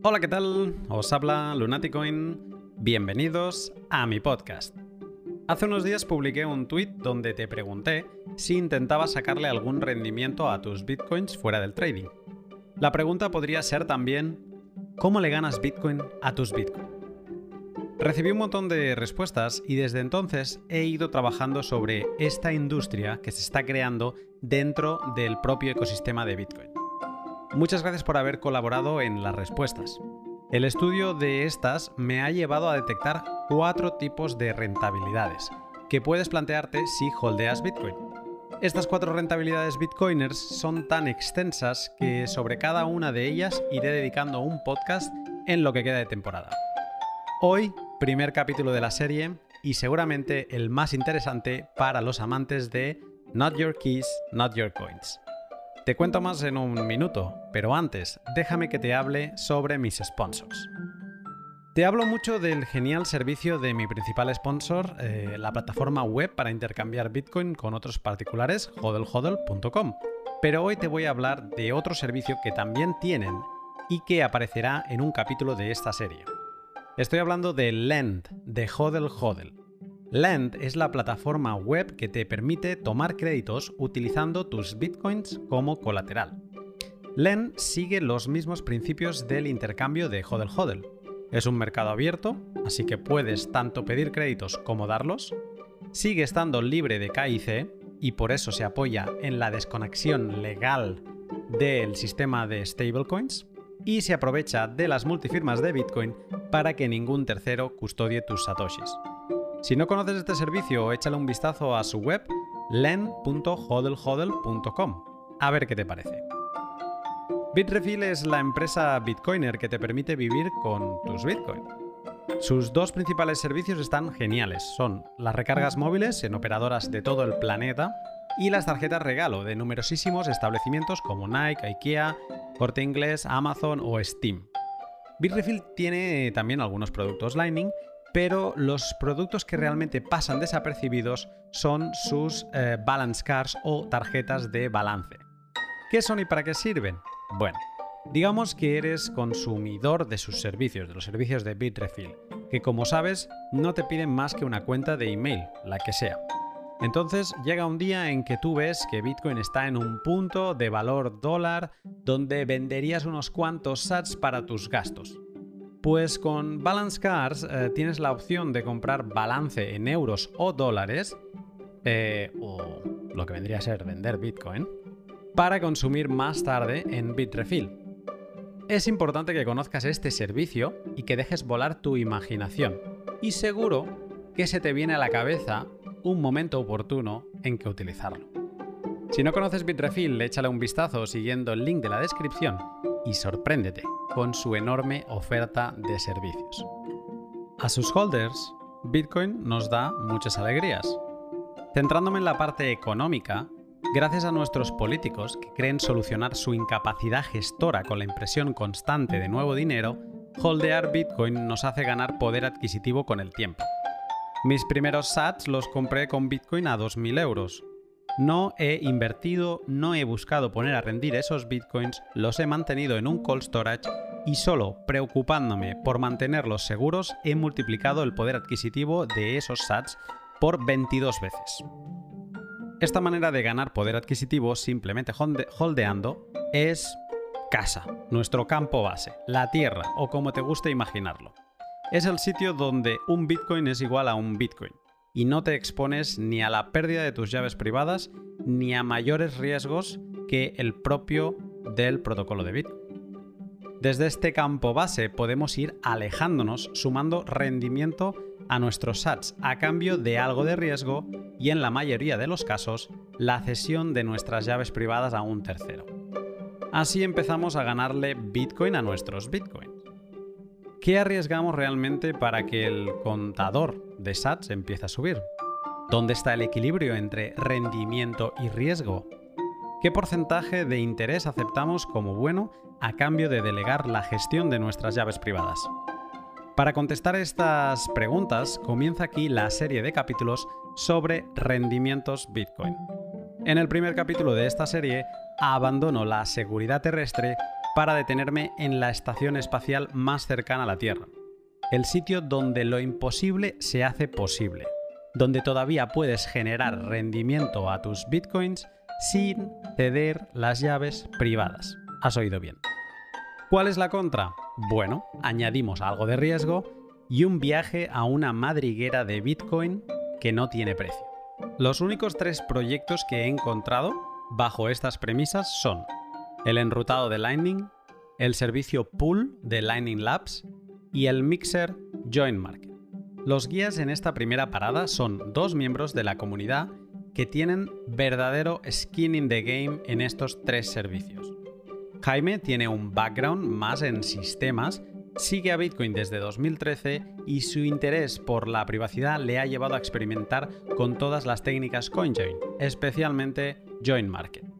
Hola, ¿qué tal? Os habla Lunaticoin. Bienvenidos a mi podcast. Hace unos días publiqué un tweet donde te pregunté si intentabas sacarle algún rendimiento a tus bitcoins fuera del trading. La pregunta podría ser también, ¿cómo le ganas bitcoin a tus bitcoins? Recibí un montón de respuestas y desde entonces he ido trabajando sobre esta industria que se está creando dentro del propio ecosistema de Bitcoin. Muchas gracias por haber colaborado en las respuestas. El estudio de estas me ha llevado a detectar cuatro tipos de rentabilidades que puedes plantearte si holdeas Bitcoin. Estas cuatro rentabilidades bitcoiners son tan extensas que sobre cada una de ellas iré dedicando un podcast en lo que queda de temporada. Hoy primer capítulo de la serie y seguramente el más interesante para los amantes de Not Your Keys, Not Your Coins. Te cuento más en un minuto, pero antes déjame que te hable sobre mis sponsors. Te hablo mucho del genial servicio de mi principal sponsor, eh, la plataforma web para intercambiar Bitcoin con otros particulares, hodlhodl.com. Pero hoy te voy a hablar de otro servicio que también tienen y que aparecerá en un capítulo de esta serie. Estoy hablando de Lend, de Hodel Hodel. Lend es la plataforma web que te permite tomar créditos utilizando tus bitcoins como colateral. Lend sigue los mismos principios del intercambio de Hodel Hodel. Es un mercado abierto, así que puedes tanto pedir créditos como darlos. Sigue estando libre de KIC y por eso se apoya en la desconexión legal del sistema de stablecoins y se aprovecha de las multifirmas de Bitcoin para que ningún tercero custodie tus satoshis. Si no conoces este servicio, échale un vistazo a su web len.hodlhodl.com a ver qué te parece. Bitrefill es la empresa bitcoiner que te permite vivir con tus bitcoin. Sus dos principales servicios están geniales, son las recargas móviles en operadoras de todo el planeta y las tarjetas regalo de numerosísimos establecimientos como Nike, IKEA, Corte Inglés, Amazon o Steam. Bitrefill tiene también algunos productos Lightning, pero los productos que realmente pasan desapercibidos son sus eh, balance cards o tarjetas de balance. ¿Qué son y para qué sirven? Bueno, digamos que eres consumidor de sus servicios, de los servicios de Bitrefill, que como sabes no te piden más que una cuenta de email, la que sea. Entonces llega un día en que tú ves que Bitcoin está en un punto de valor dólar donde venderías unos cuantos sats para tus gastos. Pues con Balance Cards eh, tienes la opción de comprar balance en euros o dólares, eh, o lo que vendría a ser vender Bitcoin, para consumir más tarde en Bitrefill. Es importante que conozcas este servicio y que dejes volar tu imaginación. Y seguro que se te viene a la cabeza un momento oportuno en que utilizarlo. Si no conoces Bitrefill, échale un vistazo siguiendo el link de la descripción y sorpréndete con su enorme oferta de servicios. A sus holders, Bitcoin nos da muchas alegrías. Centrándome en la parte económica, gracias a nuestros políticos que creen solucionar su incapacidad gestora con la impresión constante de nuevo dinero, holdear Bitcoin nos hace ganar poder adquisitivo con el tiempo. Mis primeros sats los compré con Bitcoin a 2.000 euros. No he invertido, no he buscado poner a rendir esos Bitcoins, los he mantenido en un cold storage y solo preocupándome por mantenerlos seguros he multiplicado el poder adquisitivo de esos sats por 22 veces. Esta manera de ganar poder adquisitivo simplemente holdeando es casa, nuestro campo base, la tierra o como te guste imaginarlo es el sitio donde un Bitcoin es igual a un Bitcoin y no te expones ni a la pérdida de tus llaves privadas ni a mayores riesgos que el propio del protocolo de Bitcoin. Desde este campo base podemos ir alejándonos sumando rendimiento a nuestros sats a cambio de algo de riesgo y en la mayoría de los casos la cesión de nuestras llaves privadas a un tercero. Así empezamos a ganarle Bitcoin a nuestros Bitcoin. ¿Qué arriesgamos realmente para que el contador de SATs empiece a subir? ¿Dónde está el equilibrio entre rendimiento y riesgo? ¿Qué porcentaje de interés aceptamos como bueno a cambio de delegar la gestión de nuestras llaves privadas? Para contestar estas preguntas comienza aquí la serie de capítulos sobre rendimientos Bitcoin. En el primer capítulo de esta serie abandono la seguridad terrestre para detenerme en la estación espacial más cercana a la Tierra. El sitio donde lo imposible se hace posible, donde todavía puedes generar rendimiento a tus bitcoins sin ceder las llaves privadas. Has oído bien. ¿Cuál es la contra? Bueno, añadimos algo de riesgo y un viaje a una madriguera de Bitcoin que no tiene precio. Los únicos tres proyectos que he encontrado bajo estas premisas son el enrutado de Lightning, el servicio Pool de Lightning Labs y el mixer Join Market. Los guías en esta primera parada son dos miembros de la comunidad que tienen verdadero skin in the game en estos tres servicios. Jaime tiene un background más en sistemas, sigue a Bitcoin desde 2013 y su interés por la privacidad le ha llevado a experimentar con todas las técnicas CoinJoin, especialmente Join Market.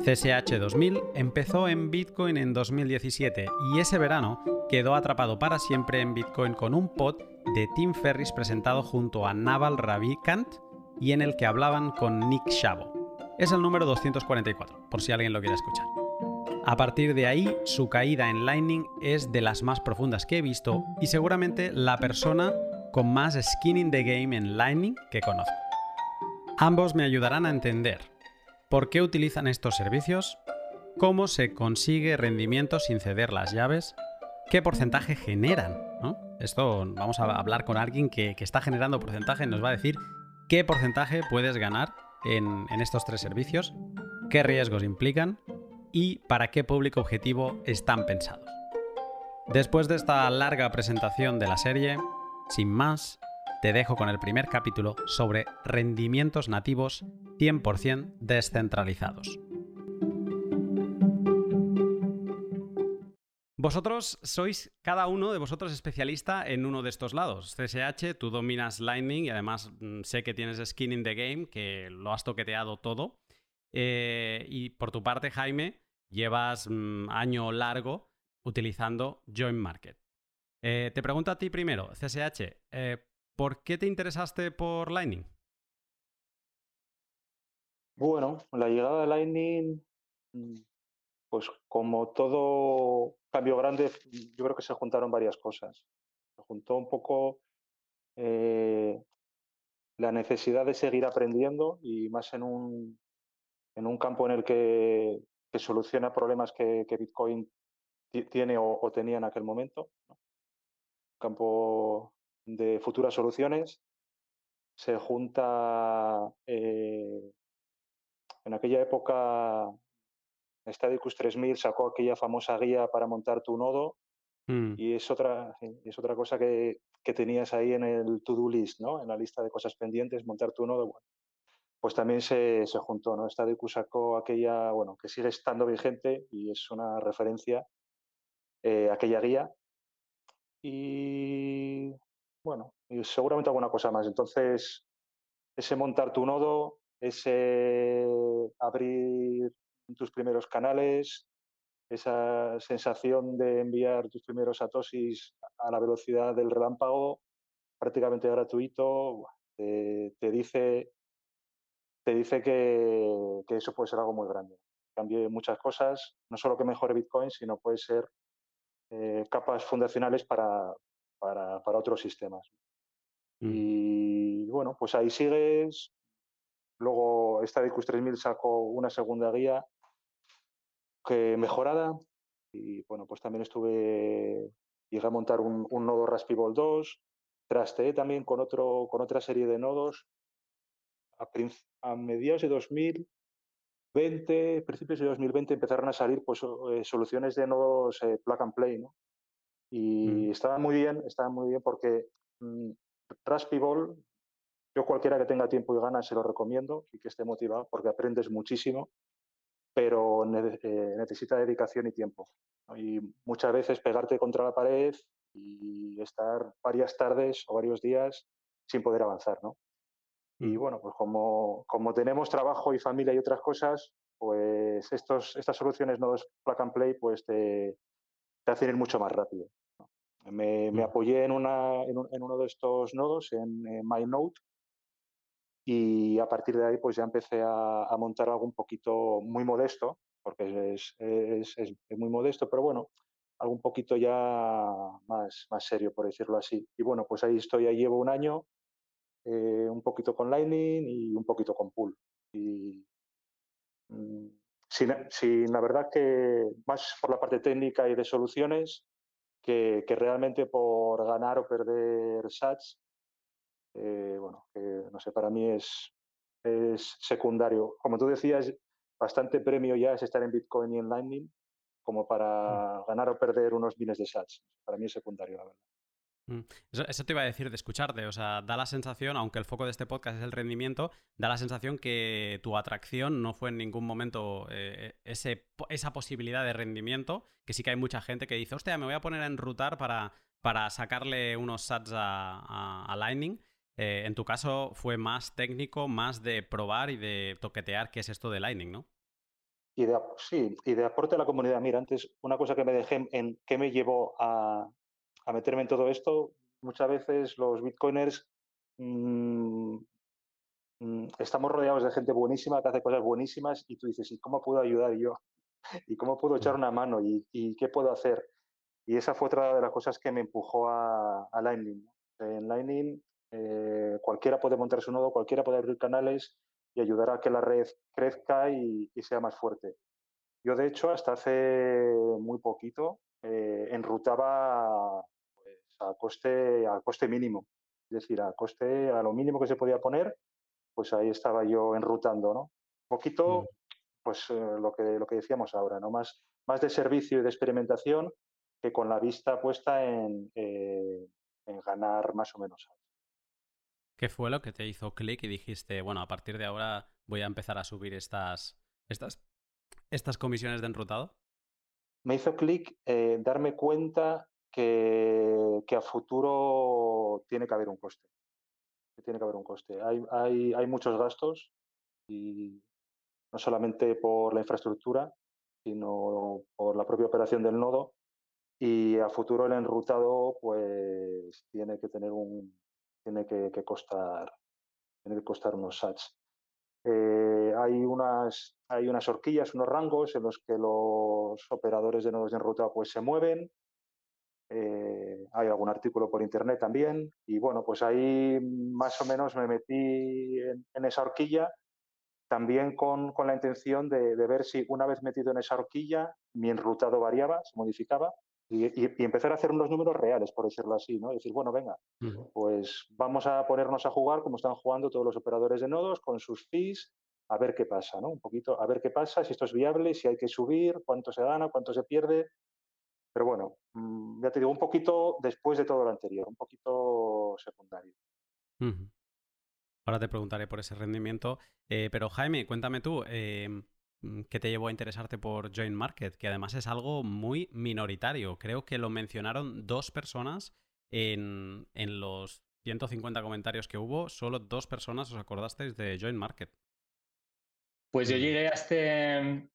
CSH 2000 empezó en Bitcoin en 2017 y ese verano quedó atrapado para siempre en Bitcoin con un pod de Tim Ferris presentado junto a Naval Ravikant y en el que hablaban con Nick Shavo. Es el número 244, por si alguien lo quiere escuchar. A partir de ahí, su caída en Lightning es de las más profundas que he visto y seguramente la persona con más skin in the game en Lightning que conozco. Ambos me ayudarán a entender por qué utilizan estos servicios, cómo se consigue rendimiento sin ceder las llaves, qué porcentaje generan. Esto vamos a hablar con alguien que, está generando porcentaje y nos va a decir qué porcentaje puedes ganar en estos tres servicios, qué riesgos implican y para qué público objetivo están pensados. Después de esta larga presentación de la serie, sin más, te dejo con el primer capítulo sobre rendimientos nativos 100% descentralizados. Vosotros sois cada uno de vosotros especialista en uno de estos lados. CSH, tú dominas Lightning y además mm, sé que tienes skin in the game, que lo has toqueteado todo. Eh, y por tu parte, Jaime, llevas mm, año largo utilizando Join Market. Eh, te pregunto a ti primero, CSH, eh, ¿por qué te interesaste por Lightning? Bueno, la llegada de Lightning, mm, pues como todo cambio grande, yo creo que se juntaron varias cosas. Se juntó un poco la necesidad de seguir aprendiendo y más en un, en un campo en el que, soluciona problemas que, Bitcoin tiene o, tenía en aquel momento. Campo de futuras soluciones. Se junta eh, en aquella época Stadicus 3000 sacó aquella famosa guía para montar tu nodo mm. y es otra, es otra cosa que, que tenías ahí en el to-do list, ¿no? en la lista de cosas pendientes, montar tu nodo. Bueno, pues también se, se juntó, ¿no? Esta sacó aquella, bueno, que sigue estando vigente y es una referencia, eh, aquella guía. Y bueno, y seguramente alguna cosa más. Entonces, ese montar tu nodo, ese abrir tus primeros canales, esa sensación de enviar tus primeros satosis a la velocidad del relámpago, prácticamente gratuito, te dice te dice que, eso puede ser algo muy grande. Cambie muchas cosas, no solo que mejore Bitcoin, sino puede ser eh, capas fundacionales para, para, otros sistemas. Mm. Y bueno, pues ahí sigues. Luego Stadicus 3000 sacó una segunda guía que mejorada. Y bueno, pues también estuve, llegué a montar un, nodo Raspberry 2, trasteé también con, otro, con otra serie de nodos a, mediados de 2020, principios de 2020, empezaron a salir pues, eh, soluciones de nodos eh, plug and play, ¿no? Y mm. estaba muy bien, estaba muy bien porque mm, Raspberry yo cualquiera que tenga tiempo y ganas se lo recomiendo y que esté motivado porque aprendes muchísimo, pero eh, necesita dedicación y tiempo. Y muchas veces pegarte contra la pared y estar varias tardes o varios días sin poder avanzar, ¿no? Y bueno, pues como, como tenemos trabajo y familia y otras cosas, pues estos, estas soluciones nodos plug and play pues te, te hacen ir mucho más rápido. Me, me, apoyé en, una, en, uno de estos nodos, en, MyNode, y a partir de ahí pues ya empecé a, a, montar algo un poquito muy modesto, porque es, es, es, muy modesto, pero bueno, algo un poquito ya más, más serio, por decirlo así. Y bueno, pues ahí estoy, ahí llevo un año, eh, un poquito con Lightning y un poquito con Pool. Y mm, sin, la verdad que más por la parte técnica y de soluciones que, que realmente por ganar o perder sats, eh, bueno, que no sé, para mí es, es secundario. Como tú decías, bastante premio ya es estar en Bitcoin y en Lightning como para ganar o perder unos bienes de sats. Para mí es secundario, la verdad. Mm. Eso, te iba a decir de escucharte, o sea, da la sensación, aunque el foco de este podcast es el rendimiento, da la sensación que tu atracción no fue en ningún momento eh, esa posibilidad de rendimiento, que sí que hay mucha gente que dice, hostia, me voy a poner a enrutar para, para sacarle unos sats a, Lightning. Eh, en tu caso fue más técnico, más de probar y de toquetear qué es esto de Lightning, ¿no? Y de, sí, y de aporte a la comunidad. Mira, antes una cosa que me dejé en qué me llevó a, a meterme en todo esto, muchas veces los bitcoiners mm, mm, estamos rodeados de gente buenísima que hace cosas buenísimas y tú dices, ¿y cómo puedo ayudar yo? ¿Y cómo puedo echar una mano? ¿Y, qué puedo hacer? Y esa fue otra de las cosas que me empujó a, Lightning. En Lightning eh, cualquiera puede montar su nodo, cualquiera puede abrir canales y ayudar a que la red crezca y sea más fuerte. Yo, de hecho, hasta hace muy poquito eh, enrutaba pues, a, coste, a coste mínimo. Es decir, a coste, a lo mínimo que se podía poner, pues ahí estaba yo enrutando, ¿no? Un poquito, pues eh, lo, que, lo que decíamos ahora, ¿no? Más, más de servicio y de experimentación que con la vista puesta en, eh, en ganar más o menos. ¿Qué fue lo que te hizo clic y dijiste, bueno, a partir de ahora voy a empezar a subir estas, estas, estas comisiones de enrutado? Me hizo clic eh, darme cuenta que, a futuro tiene que haber un coste. tiene que haber un coste. Hay, hay, hay muchos gastos y no solamente por la infraestructura, sino por la propia operación del nodo. Y a futuro el enrutado pues tiene que tener un tiene que, que costar tiene que costar unos sats. Eh, hay, unas, hay unas horquillas, unos rangos en los que los operadores de nodos de enrutado pues, se mueven. Eh, hay algún artículo por internet también. Y bueno, pues ahí más o menos me metí en, esa horquilla también con, con la intención de, de, ver si una vez metido en esa horquilla mi enrutado variaba, se modificaba y, empezar a hacer unos números reales, por decirlo así, ¿no? decir, bueno, venga, pues vamos a ponernos a jugar como están jugando todos los operadores de nodos con sus fees, a ver qué pasa, ¿no? Un poquito, a ver qué pasa, si esto es viable, si hay que subir, cuánto se gana, cuánto se pierde. Pero bueno, mm, ya te digo, un poquito después de todo lo anterior, un poquito secundario. Ahora te preguntaré por ese rendimiento. Eh, pero Jaime, cuéntame tú, em, Mm, ¿Qué te llevó a interesarte por Join Market? Que además es algo muy minoritario. Creo que lo mencionaron dos personas en, los 150 comentarios que hubo. Solo dos personas os acordasteis de Join Market. Pues yo llegué a, este,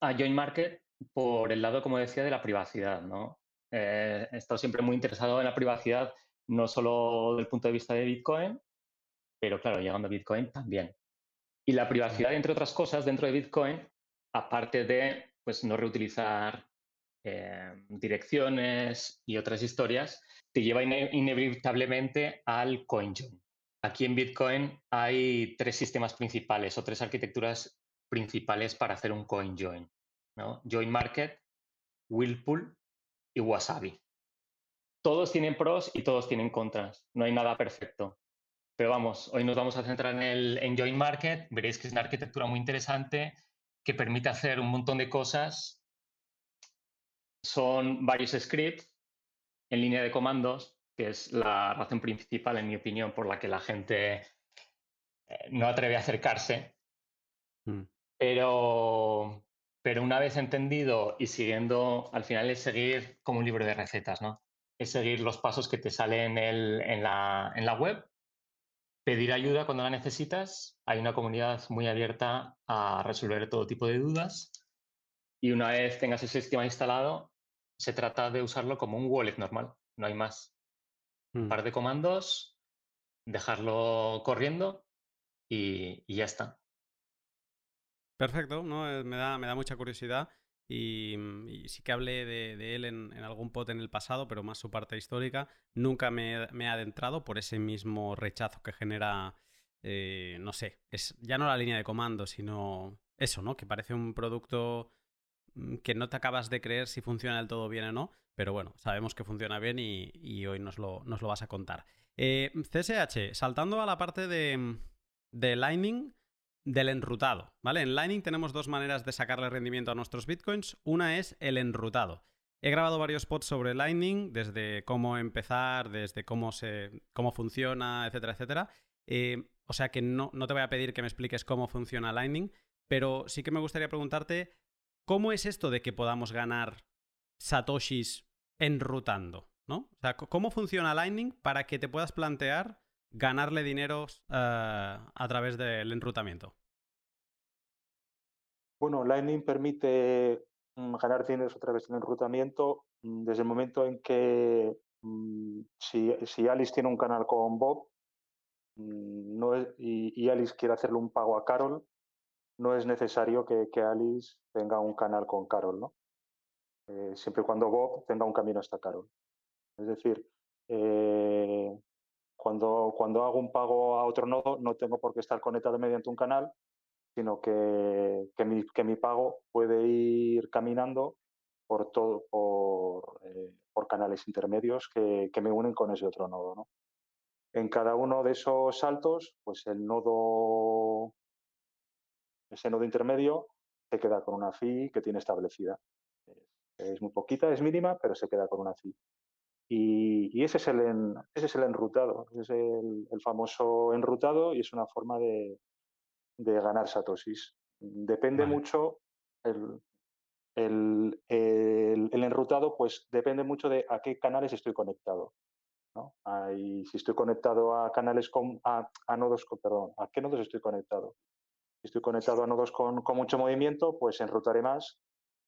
a Join Market por el lado, como decía, de la privacidad. ¿no? Eh, he estado siempre muy interesado en la privacidad, no solo desde el punto de vista de Bitcoin, pero claro, llegando a Bitcoin también. Y la privacidad, entre otras cosas, dentro de Bitcoin, aparte de pues, no reutilizar eh, direcciones y otras historias, te lleva inevitablemente al CoinJoin. Aquí en Bitcoin hay tres sistemas principales o tres arquitecturas principales para hacer un CoinJoin. ¿no? Join Market, Willpool y Wasabi. Todos tienen pros y todos tienen contras. No hay nada perfecto. Pero vamos, hoy nos vamos a centrar en el en Join Market. Veréis que es una arquitectura muy interesante que permite hacer un montón de cosas. Son varios scripts en línea de comandos, que es la razón principal, en mi opinión, por la que la gente eh, no atreve a acercarse. Mm. Pero, pero una vez entendido y siguiendo, al final es seguir como un libro de recetas, ¿no? Es seguir los pasos que te salen en, la, en la web pedir ayuda cuando la necesitas. Hay una comunidad muy abierta a resolver todo tipo de dudas. Y una vez tengas ese sistema instalado, se trata de usarlo como un wallet normal, no hay más. Un mm. par de comandos, dejarlo corriendo y, ya está. Perfecto, ¿no? Eh, me, da, me da mucha curiosidad. Y, sí que hablé de, él en, algún pot en el pasado, pero más su parte histórica. Nunca me, he adentrado por ese mismo rechazo que genera, eh, no sé, es ya no la línea de comando, sino eso, ¿no? Que parece un producto mm, que no te acabas de creer si funciona del todo bien o no, pero bueno, sabemos que funciona bien y, hoy nos lo, nos lo, vas a contar. Eh, CSH, saltando a la parte de, de Lightning, del enrutado, ¿vale? En Lightning tenemos dos maneras de sacarle rendimiento a nuestros bitcoins. Una es el enrutado. He grabado varios pods sobre Lightning, desde cómo empezar, desde cómo, se, cómo funciona, etcétera, etcétera. Eh, o sea que no, no te voy a pedir que me expliques cómo funciona Lightning, pero sí que me gustaría preguntarte cómo es esto de que podamos ganar satoshis enrutando, ¿no? O sea, ¿cómo funciona Lightning para que te puedas plantear ganarle dinero eh, a través del enrutamiento? Bueno, Lightning permite mm, ganar dinero a través del enrutamiento mm, desde el momento en que mm, si, Alice tiene un canal con Bob no y, Alice quiere hacerle un pago a Carol, no es necesario que, Alice tenga un canal con Carol, ¿no? Eh, siempre y cuando Bob tenga un camino hasta Carol. Es decir, eh, cuando, cuando hago un pago a otro nodo, no tengo por qué estar conectado mediante un canal, sino que, que, mi, que mi, pago puede ir caminando por, todo, por, eh, por canales intermedios que, que, me unen con ese otro nodo. ¿no? En cada uno de esos saltos, pues el nodo, ese nodo intermedio se queda con una fee que tiene establecida. Es muy poquita, es mínima, pero se queda con una fee. Y, ese, es el ese es el enrutado, ese es el, famoso enrutado y es una forma de, ganar satosis. Depende mucho el, el, enrutado, pues depende mucho de a qué canales estoy conectado. ¿no? si estoy conectado a canales con, a, nodos, con, perdón, ¿a qué nodos estoy conectado? Si estoy conectado a nodos con, con mucho movimiento, pues enrutaré más.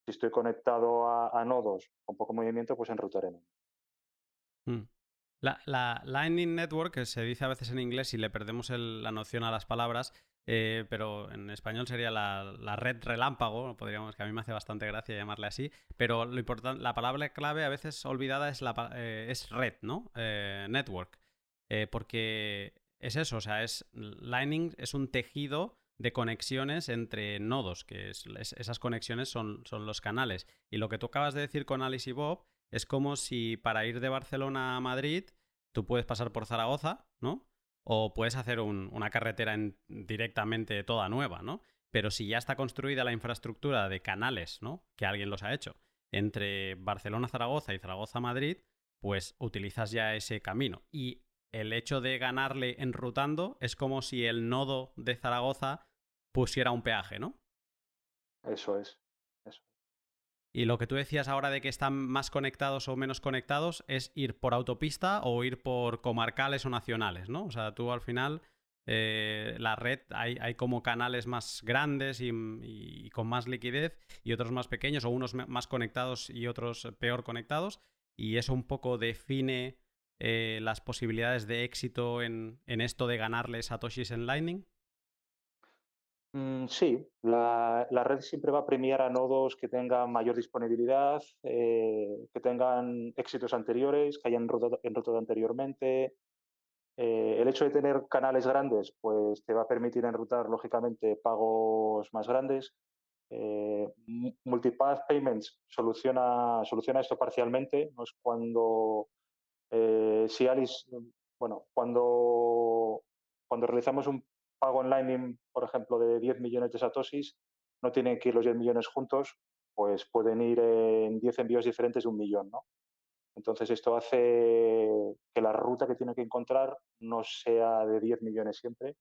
Si estoy conectado a, a nodos con poco movimiento, pues enrutaré menos. Mm. La, Lightning Network, que se dice a veces en inglés y le perdemos la noción a las palabras, eh, pero en español sería la, red relámpago, podríamos que a mí me hace bastante gracia llamarle así, pero lo importante, la palabra clave a veces olvidada es, la, eh, es red, ¿no? Eh, network, porque es eso, o sea, es Lightning es un tejido de conexiones entre nodos, que esas conexiones son, son los canales. Y lo que tú acabas de decir con Alice y Bob es como si para ir de Barcelona a Madrid tú puedes pasar por Zaragoza, ¿no? O puedes hacer una carretera directamente toda nueva, ¿no? Pero si ya está construida la infraestructura de canales, ¿no? Que alguien los ha hecho, entre Barcelona-Zaragoza y Zaragoza-Madrid, pues utilizas ya ese camino. Y el hecho de ganarle enrutando es como si el nodo de Zaragoza pusiera un peaje, ¿no? Eso es. Y lo que tú decías ahora de que están más conectados o menos conectados es ir por autopista o ir por comarcales o nacionales, ¿no? O sea, tú al final, eh, la red, hay, hay, como canales más grandes y, con más liquidez y otros más pequeños o unos más conectados y otros peor conectados. Y eso un poco define eh, las posibilidades de éxito en, en esto de ganarle satoshis en Lightning. Mm, sí, la, red siempre va a premiar a nodos que tengan mayor disponibilidad, eh, que tengan éxitos anteriores, que hayan enrutado anteriormente. Eh, el hecho de tener canales grandes, pues te va a permitir enrutar, lógicamente, pagos más grandes. Eh, multipath Payments soluciona, soluciona esto parcialmente. No es cuando, si Alice, bueno, cuando, cuando realizamos un pago online, por ejemplo, de 10 millones de satoshis, no tienen que ir los 10 millones juntos, pues pueden ir en 10 envíos diferentes de un millón, ¿no? Entonces esto hace que la ruta que tiene que encontrar no sea de 10 millones siempre,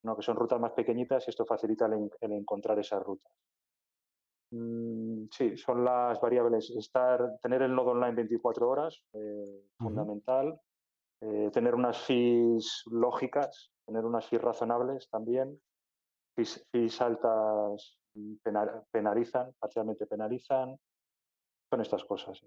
sino que son rutas más pequeñitas y esto facilita el, encontrar esas rutas. Mm, sí, son las variables. Estar, tener el nodo online 24 horas, eh, fundamental. Eh, tener unas fees lógicas, tener unas fees razonables también. Fees, altas penalizan, parcialmente penalizan. Son estas cosas.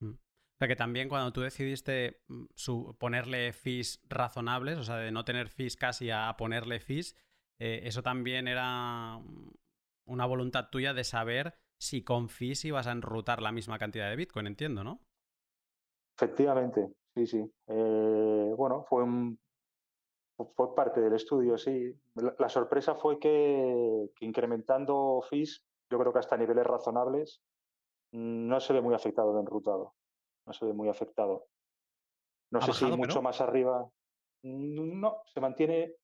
Mm. O sea que también cuando tú decidiste mm, ponerle fees razonables, o sea, de no tener fees casi a ponerle fees, eh, eso también era una voluntad tuya de saber si con FIS ibas a enrutar la misma cantidad de Bitcoin, entiendo, ¿no? Efectivamente, sí, sí. Eh, bueno, fue, fue parte del estudio, sí. La, sorpresa fue que, incrementando FIS, yo creo que hasta niveles razonables, no se ve muy afectado el enrutado. No se ve muy afectado. No sé si mucho más arriba. No, se mantiene.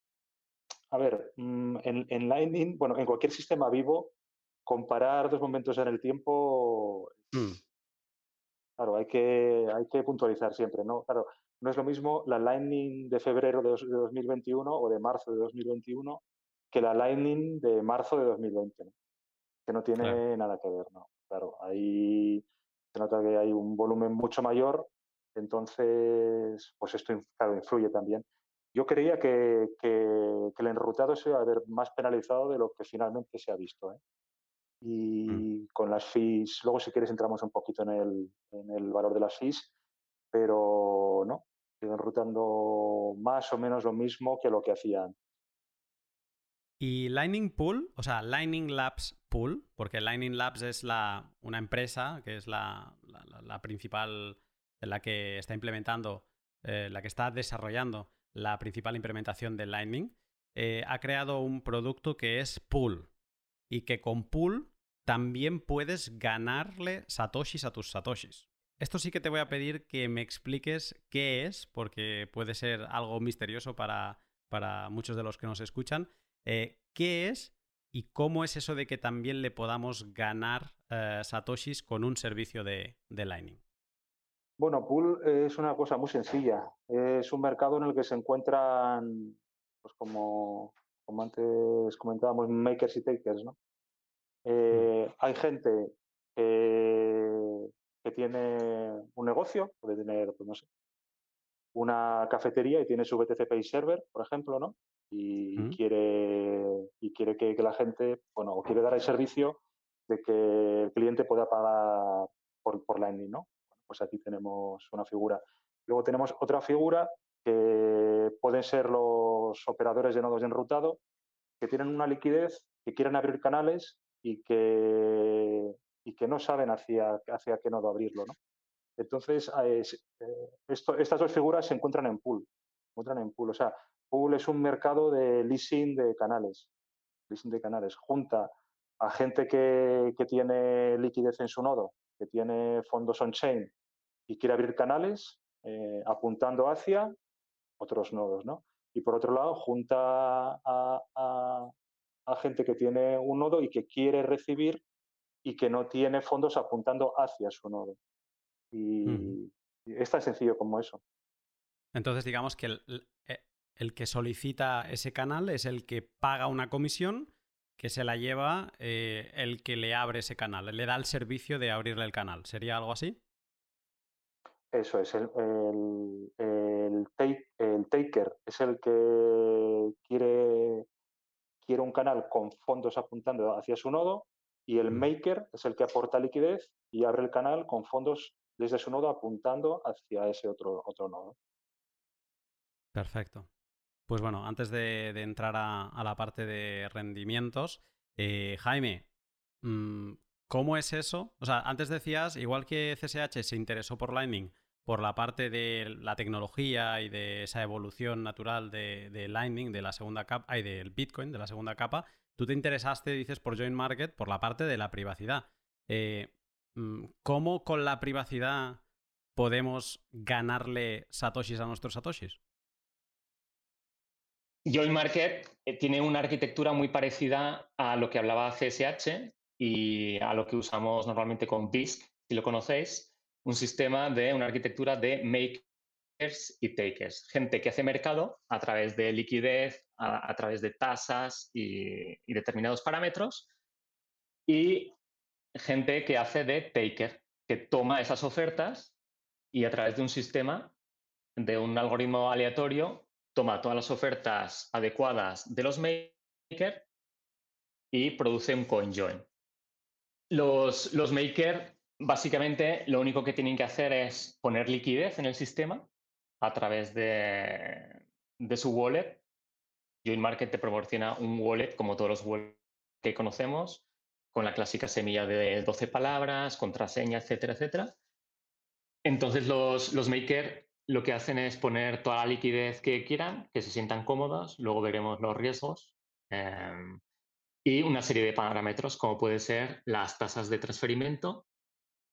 A ver, mm, en, en Lightning, bueno, en cualquier sistema vivo, comparar dos momentos en el tiempo mm. Claro, hay que, hay que puntualizar siempre, ¿no? Claro, no es lo mismo la Lightning de febrero de, 2021 o de marzo de 2021 que la Lightning de marzo de 2020, que no tiene nada que ver, ¿no? Claro, ahí se nota que hay un volumen mucho mayor, entonces, pues esto, claro, influye también. Yo creía que, que, que el enrutado se iba a haber más penalizado de lo que finalmente se ha visto, ¿eh? Mm. y con las fees, luego si quieres entramos un poquito en el, en el valor de las fees, pero no, siguen rutando más o menos lo mismo que lo que hacían. Y Lightning Pool, o sea, Lightning Labs Pool, porque Lightning Labs es la, una empresa que es la, la, principal, la que está implementando, eh, la que está desarrollando la principal implementación de Lightning, eh, ha creado un producto que es Pool. Y que con Pool también puedes ganarle satoshis a tus satoshis. Esto sí que te voy a pedir que me expliques qué es, porque puede ser algo misterioso para, para muchos de los que nos escuchan. Eh, ¿Qué es y cómo es eso de que también le podamos ganar eh, satoshis con un servicio de, de Lightning? Bueno, Pool es una cosa muy sencilla. Es un mercado en el que se encuentran, pues como, como antes comentábamos, makers y takers, ¿no? Eh, hay gente que, tiene un negocio, puede tener, pues no sé, una cafetería y tiene su BTC Pay Server, por ejemplo, ¿no? Y quiere, y quiere que, la gente, bueno, o quiere dar el servicio de que el cliente pueda pagar por, por Lightning, ¿no? pues aquí tenemos una figura. Luego tenemos otra figura que pueden ser los operadores de nodos de enrutado que tienen una liquidez, que quieren abrir canales y que, y que no saben hacia, hacia qué nodo abrirlo. ¿no? Entonces, eh, esto, estas dos figuras se encuentran en pool. encuentran en pool. O sea, pool es un mercado de leasing de canales. Leasing de canales. Junta a gente que, que tiene liquidez en su nodo, que tiene fondos on-chain y quiere abrir canales eh, apuntando hacia otros nodos. ¿no? Y por otro lado, junta a gente que tiene un nodo y que quiere recibir y que no tiene fondos apuntando hacia su nodo. Y, es tan sencillo como eso. Entonces, digamos que eh, el, que solicita ese canal es el que paga una comisión que se la lleva eh, el que le abre ese canal, le da el servicio de abrirle el canal. ¿Sería algo así? Eso es, el, el, el taker es el que quiere quiere un canal con fondos apuntando hacia su nodo y el maker es el que aporta liquidez y abre el canal con fondos desde su nodo apuntando hacia ese otro, otro nodo. Perfecto. Pues bueno, antes de, entrar a, la parte de rendimientos, eh, Jaime, mm, ¿cómo es eso? O sea, antes decías, igual que CSH se interesó por Lightning por la parte de la tecnología y de esa evolución natural de, Lightning, de la segunda capa, y del Bitcoin, de la segunda capa, tú te interesaste, dices, por Join Market, por la parte de la privacidad. Eh, mm, ¿Cómo con la privacidad podemos ganarle satoshis a nuestros satoshis? Join Market eh, tiene una arquitectura muy parecida a lo que hablaba CSH y a lo que usamos normalmente con BISC, si lo conocéis un sistema de una arquitectura de makers y takers, gente que hace mercado a través de liquidez, a, través de tasas y, determinados parámetros, y gente que hace de taker, que toma esas ofertas y a través de un sistema, de un algoritmo aleatorio, toma todas las ofertas adecuadas de los makers y produce un coin join. Los, los makers Básicamente, lo único que tienen que hacer es poner liquidez en el sistema a través de, su wallet Join Market te proporciona un wallet como todos los wallets que conocemos, con la clásica semilla de 12 palabras, contraseña, etcétera, etcétera. Entonces los, los makers lo que hacen es poner toda la liquidez que quieran, que se sientan cómodos, luego veremos los riesgos em, y una serie de parámetros como puede ser las tasas de transferimiento,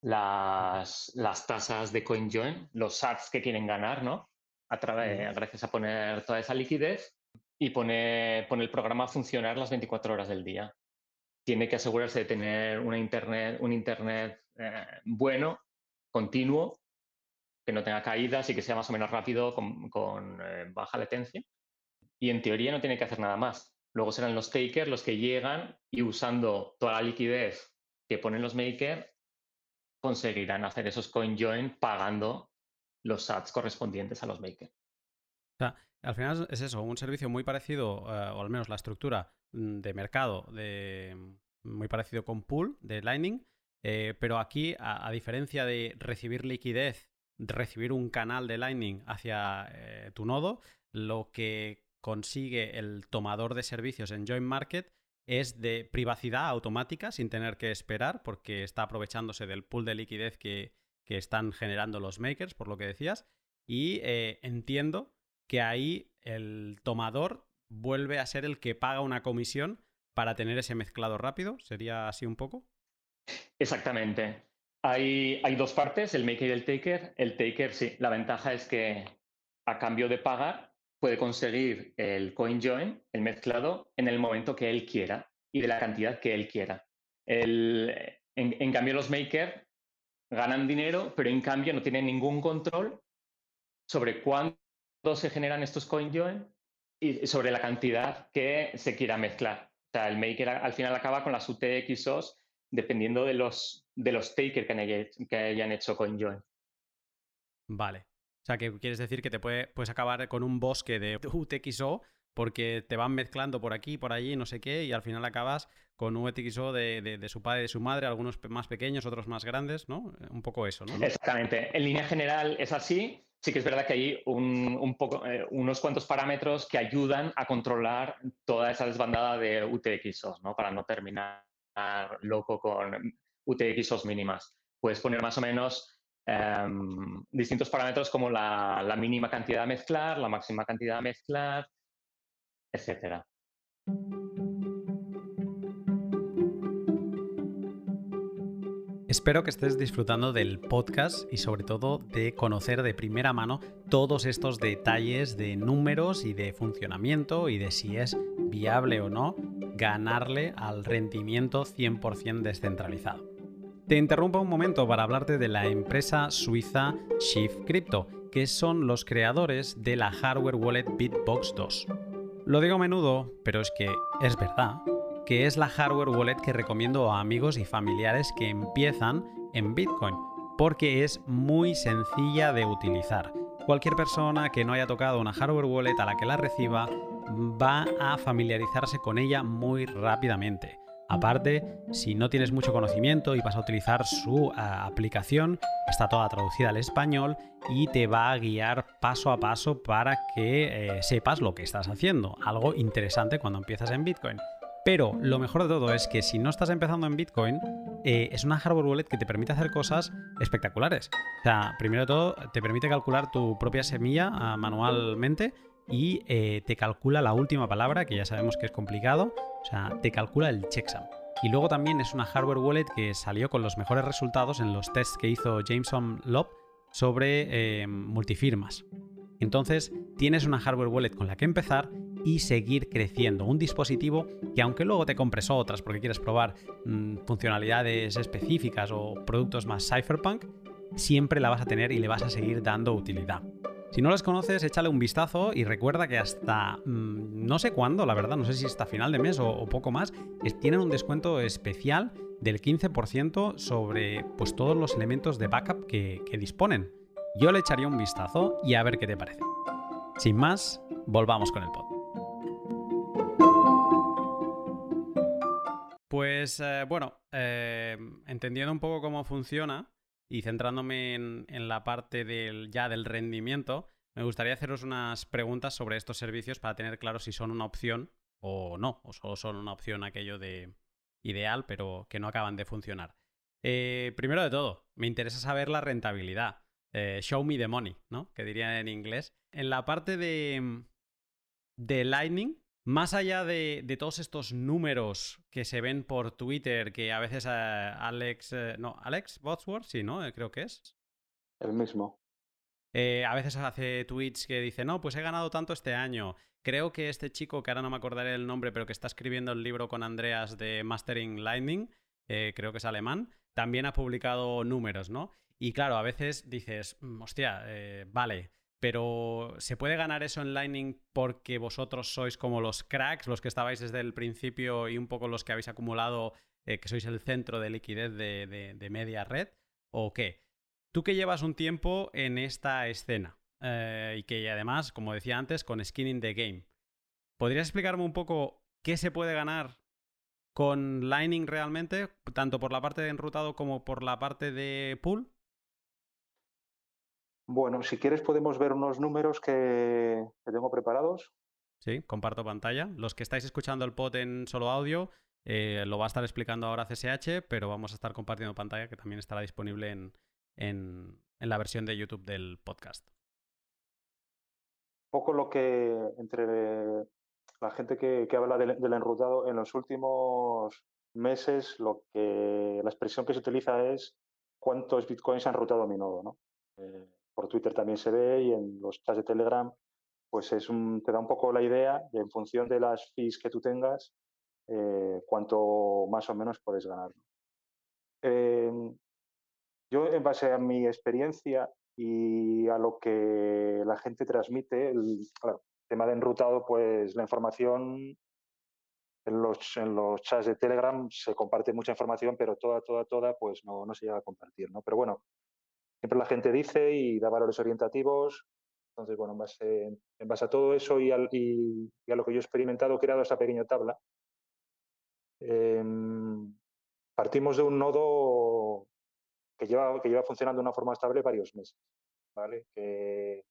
las, las tasas de CoinJoin, los sats que quieren ganar, ¿no? A través, gracias a poner toda esa liquidez y pone, pone el programa a funcionar las 24 horas del día. Tiene que asegurarse de tener una internet, un internet eh, bueno, continuo, que no tenga caídas y que sea más o menos rápido con, eh, baja latencia. Y en teoría no tiene que hacer nada más. Luego serán los takers los que llegan y usando toda la liquidez que ponen los makers, conseguirán hacer esos coin join pagando los sats correspondientes a los makers. O sea, al final es eso, un servicio muy parecido, eh, o al menos la estructura mm, de mercado, de, muy parecido con Pool de Lightning, eh, pero aquí, a, diferencia de recibir liquidez, de recibir un canal de Lightning hacia eh, tu nodo, lo que consigue el tomador de servicios en Join Market es de privacidad automática sin tener que esperar porque está aprovechándose del pool de liquidez que, están generando los makers, por lo que decías. Y entiendo que ahí el tomador vuelve a ser el que paga una comisión para tener ese mezclado rápido. ¿Sería así un poco? Exactamente. Hay, hay dos partes, el maker y el taker. El taker, sí, la ventaja es que a cambio de pagar puede conseguir el coin join, el mezclado, en el momento que él quiera y de la cantidad que él quiera. en, cambio, los makers ganan dinero, pero en cambio no tienen ningún control sobre cuándo se generan estos coin join y sobre la cantidad que se quiera mezclar. O sea, el maker al final acaba con las UTXOs dependiendo de los, de los takers que, que hayan hecho coin join. Vale. O sea, que quieres decir que te puede, puedes acabar con un bosque de UTXO porque te van mezclando por aquí, por allí, no sé qué, y al final acabas con un UTXO de, de, su padre y de su madre, algunos más pequeños, otros más grandes, ¿no? Un poco eso, ¿no? Exactamente. En línea general es así. Sí que es verdad que hay eh, unos cuantos parámetros que ayudan a controlar toda esa desbandada de UTXOs, ¿no? Para no terminar loco con UTXOs mínimas. Puedes poner más o menos Em, distintos parámetros como la, mínima cantidad a mezclar, la máxima cantidad a mezclar, etcétera. Espero que estés disfrutando del podcast y sobre todo de conocer de primera mano todos estos detalles de números y de funcionamiento y de si es viable o no ganarle al rendimiento 100% descentralizado. Te interrumpo un momento para hablarte de la empresa suiza Shift Crypto, que son los creadores de la hardware wallet Bitbox 2. Lo digo a menudo, pero es que es verdad, que es la hardware wallet que recomiendo a amigos y familiares que empiezan en Bitcoin, porque es muy sencilla de utilizar. Cualquier persona que no haya tocado una hardware wallet a la que la reciba va a familiarizarse con ella muy rápidamente. Aparte, si no tienes mucho conocimiento y vas a utilizar su eh, aplicación, está toda traducida al español y te va a guiar paso a paso para que eh, sepas lo que estás haciendo. Algo interesante cuando empiezas en Bitcoin. Pero lo mejor de todo es que si no estás empezando en Bitcoin, eh, es una hardware wallet que te permite hacer cosas espectaculares. O sea, primero de todo, te permite calcular tu propia semilla ah, manualmente y eh, te calcula la última palabra, que ya sabemos que es complicado, o sea, te calcula el checksum. Y luego también es una hardware wallet que salió con los mejores resultados en los tests que hizo Jameson Lobb sobre eh, multifirmas. Entonces, tienes una hardware wallet con la que empezar y seguir creciendo. Un dispositivo que aunque luego te compres otras porque quieres probar mm, funcionalidades específicas o productos más cypherpunk, siempre la vas a tener y le vas a seguir dando utilidad. Si no las conoces, échale un vistazo y recuerda que hasta mm, no sé cuándo, la verdad, no sé si hasta final de mes o, poco más, tienen un descuento especial del 15% sobre pues, todos los elementos de backup que, que disponen. Yo le echaría un vistazo y a ver qué te parece. Sin más, volvamos con el pod. Pues eh, bueno, eh, entendiendo un poco cómo funciona, y centrándome en, la parte del, ya del rendimiento, me gustaría haceros unas preguntas sobre estos servicios para tener claro si son una opción o no, o solo son una opción aquello de ideal, pero que no acaban de funcionar. Eh, primero de todo, me interesa saber la rentabilidad. Eh, show me the money, ¿no? Que dirían en inglés. En la parte de, de Lightning, más allá de, todos estos números que se ven por Twitter, que a veces eh, Alex, no, Alex Botsworth, sí, ¿no? creo que es. El mismo. a veces hace tweets que dice, no, pues he ganado tanto este año. Creo que este chico, que ahora no me acordaré el nombre, pero que está escribiendo el libro con Andreas de Mastering Lightning, creo que es alemán, también ha publicado números, ¿no? Y claro, a veces dices, mm, hostia, eh, vale, pero ¿se puede ganar eso en Lightning porque vosotros sois como los cracks, los que estabais desde el principio y un poco los que habéis acumulado, eh, que sois el centro de liquidez de, media red? ¿O qué? Tú que llevas un tiempo en esta escena eh, y que además, como decía antes, con skin in the game, ¿podrías explicarme un poco qué se puede ganar con Lightning realmente, tanto por la parte de enrutado como por la parte de pool? Bueno, si quieres podemos ver unos números que, tengo preparados. Sí, comparto pantalla. Los que estáis escuchando el pod en solo audio, eh, lo va a estar explicando ahora CSH, pero vamos a estar compartiendo pantalla que también estará disponible en, en, la versión de YouTube del podcast. Poco lo que entre la gente que, habla del, enrutado, en los últimos meses lo que la expresión que se utiliza es cuántos bitcoins han enrutado mi nodo. ¿no? Eh, por Twitter también se ve y en los chats de Telegram pues es un, te da un poco la idea de en función de las fees que tú tengas eh, cuánto más o menos puedes ganar. Yo en base a mi experiencia y a lo que la gente transmite, el, tema de enrutado, pues la información en los, en los chats de Telegram se comparte mucha información, pero toda, toda, toda, pues no, no se llega a compartir, ¿no? Pero bueno, siempre la gente dice y da valores orientativos. Entonces, bueno, en base, a todo eso y, a lo que yo he experimentado, he creado esa pequeña tabla. Em, partimos de un nodo que lleva, que lleva funcionando de una forma estable varios meses, ¿vale? Que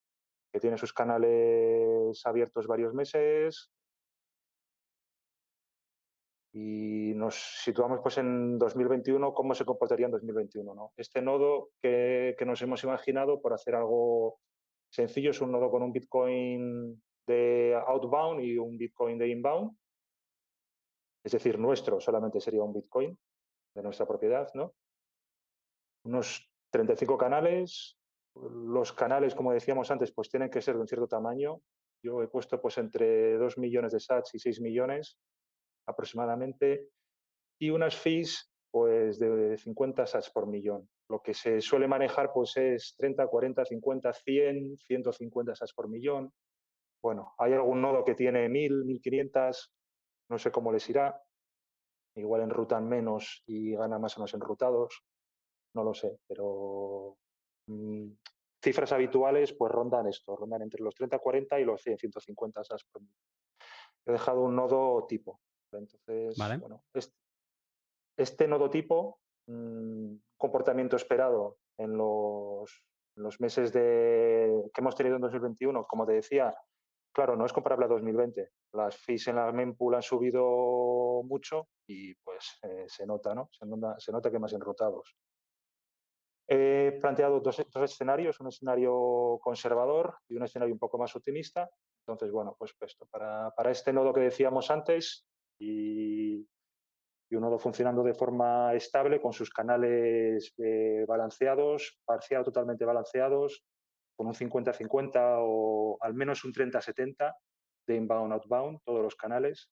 tiene sus canales abiertos varios meses y nos situamos pues en 2021, cómo se comportaría en 2021. ¿no? Este nodo que, que, nos hemos imaginado por hacer algo sencillo es un nodo con un Bitcoin de outbound y un Bitcoin de inbound. Es decir, nuestro solamente sería un Bitcoin de nuestra propiedad, ¿no? Unos 35 canales, los canales, como decíamos antes, pues tienen que ser de un cierto tamaño. Yo he puesto pues entre 2 millones de sats y 6 millones aproximadamente y unas fees pues de 50 sats por millón. Lo que se suele manejar pues es 30, 40, 50, 100, 150 sats por millón. Bueno, hay algún nodo que tiene 1000, 1500, no sé cómo les irá. Igual enrutan menos y gana más en los enrutados. No lo sé, pero Mm, cifras habituales pues rondan esto, rondan entre los 30, 40 y los 100, 150 SAS por He dejado un nodo tipo. Entonces, bueno, este, nodo tipo, mm, comportamiento esperado en los, los meses de, que hemos tenido en 2021, como te decía, claro, no es comparable a 2020. Las fees en la mempool han subido mucho y pues eh, se nota, ¿no? Se nota, se nota que más enrutados. He planteado dos, escenarios, un escenario conservador y un escenario un poco más optimista. Entonces, bueno, pues esto, para, para este nodo que decíamos antes y, y, un nodo funcionando de forma estable con sus canales eh, balanceados, parcial totalmente balanceados, con un 50-50 o al menos un 30-70 de inbound-outbound, todos los canales.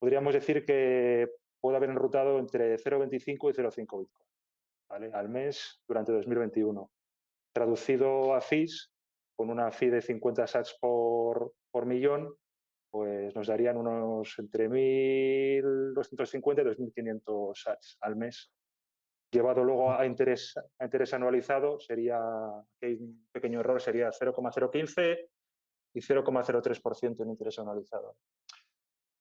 Podríamos decir que puede haber enrutado entre 0,25 y 0,5 Bitcoin al mes durante 2021. Traducido a fees, con una fee de 50 sats por, por millón, pues nos darían unos entre 1.250 y 2.500 sats al mes. Llevado luego a interés, a interés anualizado, sería, un pequeño error, sería 0,015 y 0,03% en interés anualizado.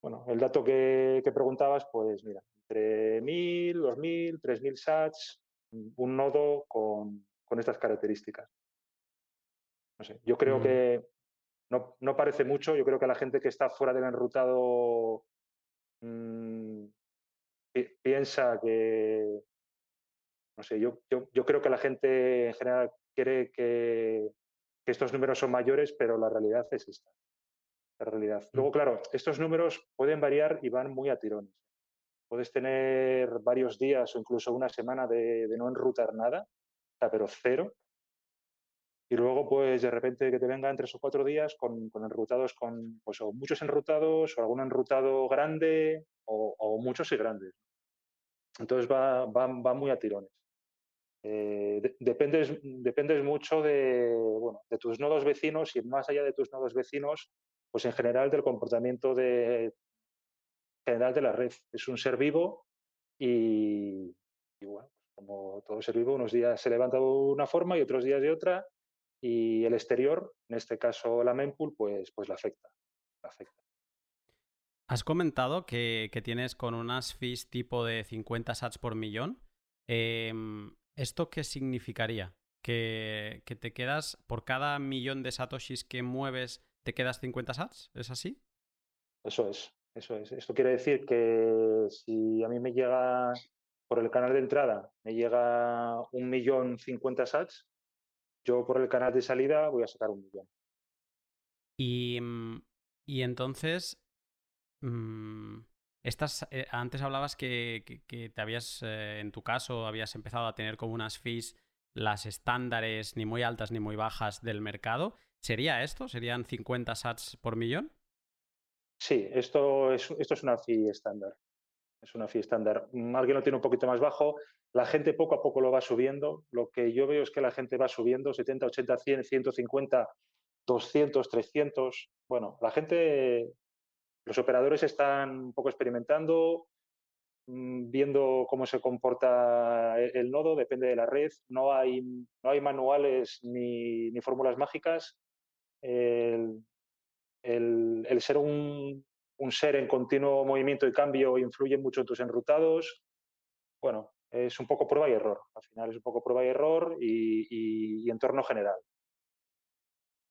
Bueno, el dato que, que, preguntabas, pues mira, entre 1.000, 2.000, 3.000 sats, un nodo con, estas características. No sé, yo creo que no, no, parece mucho, yo creo que la gente que está fuera del enrutado mmm, piensa que, no sé, yo, yo, yo, creo que la gente en general cree que, que, estos números son mayores, pero la realidad es esta. La realidad. Mm. Luego, claro, estos números pueden variar y van muy a tirones. Puedes tener varios días o incluso una semana de, de no enrutar nada, pero cero. Y luego, pues de repente que te vengan tres o cuatro días con, con enrutados, con pues, o muchos enrutados, o algún enrutado grande, o, o muchos y grandes. Entonces va, va, va muy a tirones. Eh, de, dependes, dependes mucho de, bueno, de tus nodos vecinos y más allá de tus nodos vecinos, pues en general del comportamiento de, general de la red. Es un ser vivo y, y bueno, como todo ser vivo, unos días se levanta de una forma y otros días de otra, y el exterior, en este caso la mempool, pues, pues la afecta. La afecta. Has comentado que, que, tienes con unas fees tipo de 50 sats por millón. Eh, ¿Esto qué significaría? ¿Que, ¿Que, te quedas por cada millón de satoshis que mueves, te quedas 50 sats? ¿Es así? Eso es, eso es. Esto quiere decir que si a mí me llega por el canal de entrada me llega un millón cincuenta sats, yo por el canal de salida voy a sacar un millón. Y, mm, y entonces, mmm, estas, eh, antes hablabas que, que, que te habías, eh, en tu caso, habías empezado a tener como unas fees, las estándares, ni muy altas ni muy bajas del mercado. ¿Sería esto? ¿Serían 50 sats por millón? Sí, esto es, esto es una fee estándar es una fee estándar. Mm, alguien lo tiene un poquito más bajo, la gente poco a poco lo va subiendo. Lo que yo veo es que la gente va subiendo 70, 80, 100, 150, 200, 300. Bueno, la gente, los operadores están un poco experimentando, mm, viendo cómo se comporta e-, el, nodo, depende de la red. No hay, no hay manuales ni, ni fórmulas mágicas. El, el, el, ser un, un ser en continuo movimiento y cambio influye mucho en tus enrutados. Bueno, es un poco prueba y error. Al final es un poco prueba y error y, entorno general.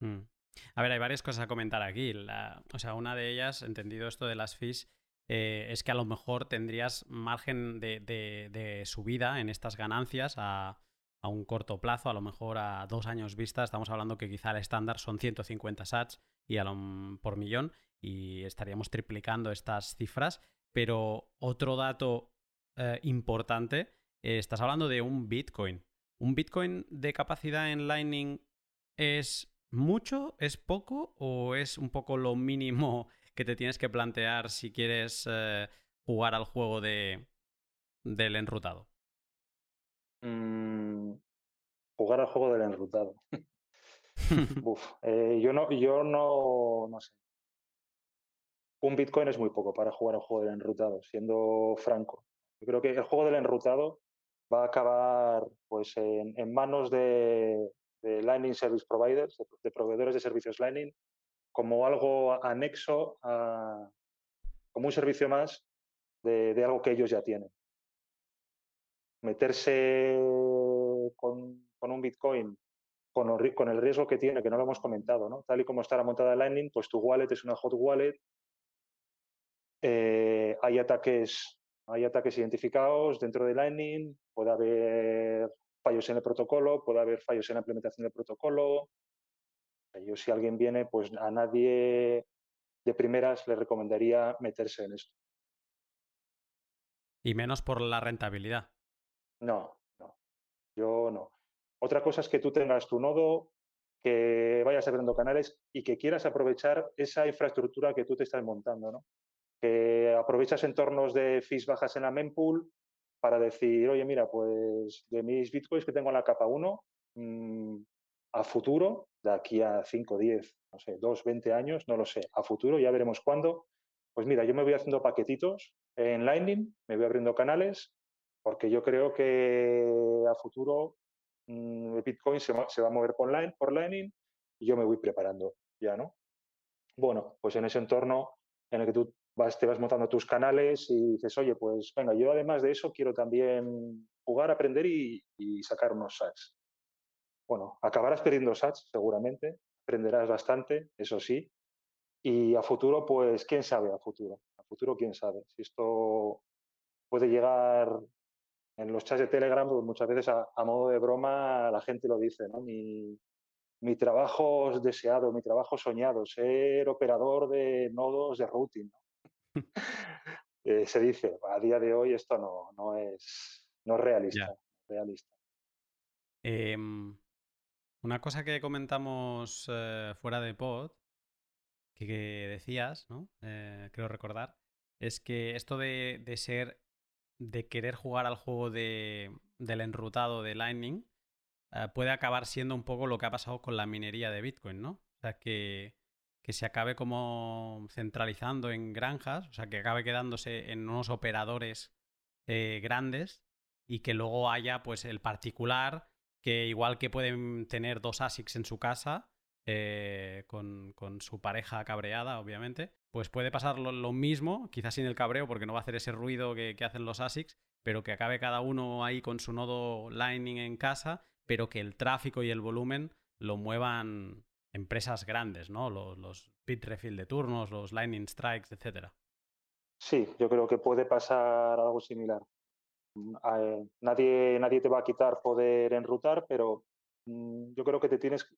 Mm. A ver, hay varias cosas a comentar aquí. O sea, una de ellas, entendido esto de las fees, eh, es que a lo mejor tendrías margen de subida en estas ganancias a, a, un corto plazo, a lo mejor a dos años vista. Estamos hablando que quizá el estándar son 150 sats y a lo, por millón y estaríamos triplicando estas cifras. Pero otro dato eh, importante, eh, estás hablando de un Bitcoin. ¿Un Bitcoin de capacidad en Lightning es mucho, es poco o es un poco lo mínimo que te tienes que plantear si quieres eh, jugar al juego de, del enrutado? Mm, jugar al juego del enrutado. Uf, eh, yo no, yo no, no sé un Bitcoin es muy poco para jugar al juego del enrutado, siendo franco. Yo creo que el juego del enrutado va a acabar pues, en, en manos de, de, Lightning Service Providers, de, de, proveedores de servicios Lightning, como algo anexo a, como un servicio más de, de algo que ellos ya tienen. Meterse con, un Bitcoin con, el riesgo que tiene, que no lo hemos comentado, ¿no? Tal y como está la montada Lightning, pues tu wallet es una hot wallet eh, hay, ataques, hay ataques identificados dentro de Lightning, puede haber fallos en el protocolo, puede haber fallos en la implementación del protocolo. Yo si alguien viene, pues a nadie de primeras le recomendaría meterse en esto. Y menos por la rentabilidad. No, no, yo no. Otra cosa es que tú tengas tu nodo, que vayas abriendo canales y que quieras aprovechar esa infraestructura que tú te estás montando, ¿no? que aprovechas entornos de fees bajas en la mempool para decir, oye, mira, pues de mis bitcoins que tengo en la capa 1, mmm, a futuro, de aquí a 5, 10, no sé, 2, 20 años, no lo sé, a futuro, ya veremos cuándo, pues mira, yo me voy haciendo paquetitos en Lightning, me voy abriendo canales, porque yo creo que a futuro mmm, Bitcoin se va, se va, a mover por, line, por Lightning y yo me voy preparando ya, ¿no? Bueno, pues en ese entorno en el que tú vas, te vas montando tus canales y dices, oye, pues venga, yo además de eso quiero también jugar, aprender y, y sacar unos sats. bueno, acabarás perdiendo sats seguramente, aprenderás bastante, eso sí, y a futuro, pues, quién sabe a futuro, a futuro quién sabe. Si esto puede llegar en los chats de Telegram, pues muchas veces a, modo de broma la gente lo dice, ¿no? Mi, mi trabajo deseado, mi trabajo soñado, ser operador de nodos de routing. Eh, se dice, a día de hoy esto no, no, es, no es realista. realista. Em, una cosa que comentamos eh, fuera de pod, que, decías, ¿no? Eh, creo recordar, es que esto de, de, ser, de querer jugar al juego de, del enrutado de Lightning, eh, puede acabar siendo un poco lo que ha pasado con la minería de Bitcoin, ¿no? O sea, que, que se acabe como centralizando en granjas, o sea, que acabe quedándose en unos operadores eh, grandes y que luego haya pues el particular que igual que pueden tener dos ASICs en su casa eh, con, con, su pareja cabreada, obviamente, pues puede pasar lo, mismo, quizás sin el cabreo porque no va a hacer ese ruido que, hacen los ASICs, pero que acabe cada uno ahí con su nodo Lightning en casa, pero que el tráfico y el volumen lo muevan empresas grandes, ¿no? Los, los Bitrefill de turnos, los Lightning Strikes, etcétera. Sí, yo creo que puede pasar algo similar. Mm, eh, nadie, nadie te va a quitar poder enrutar, pero mm, yo creo que te tienes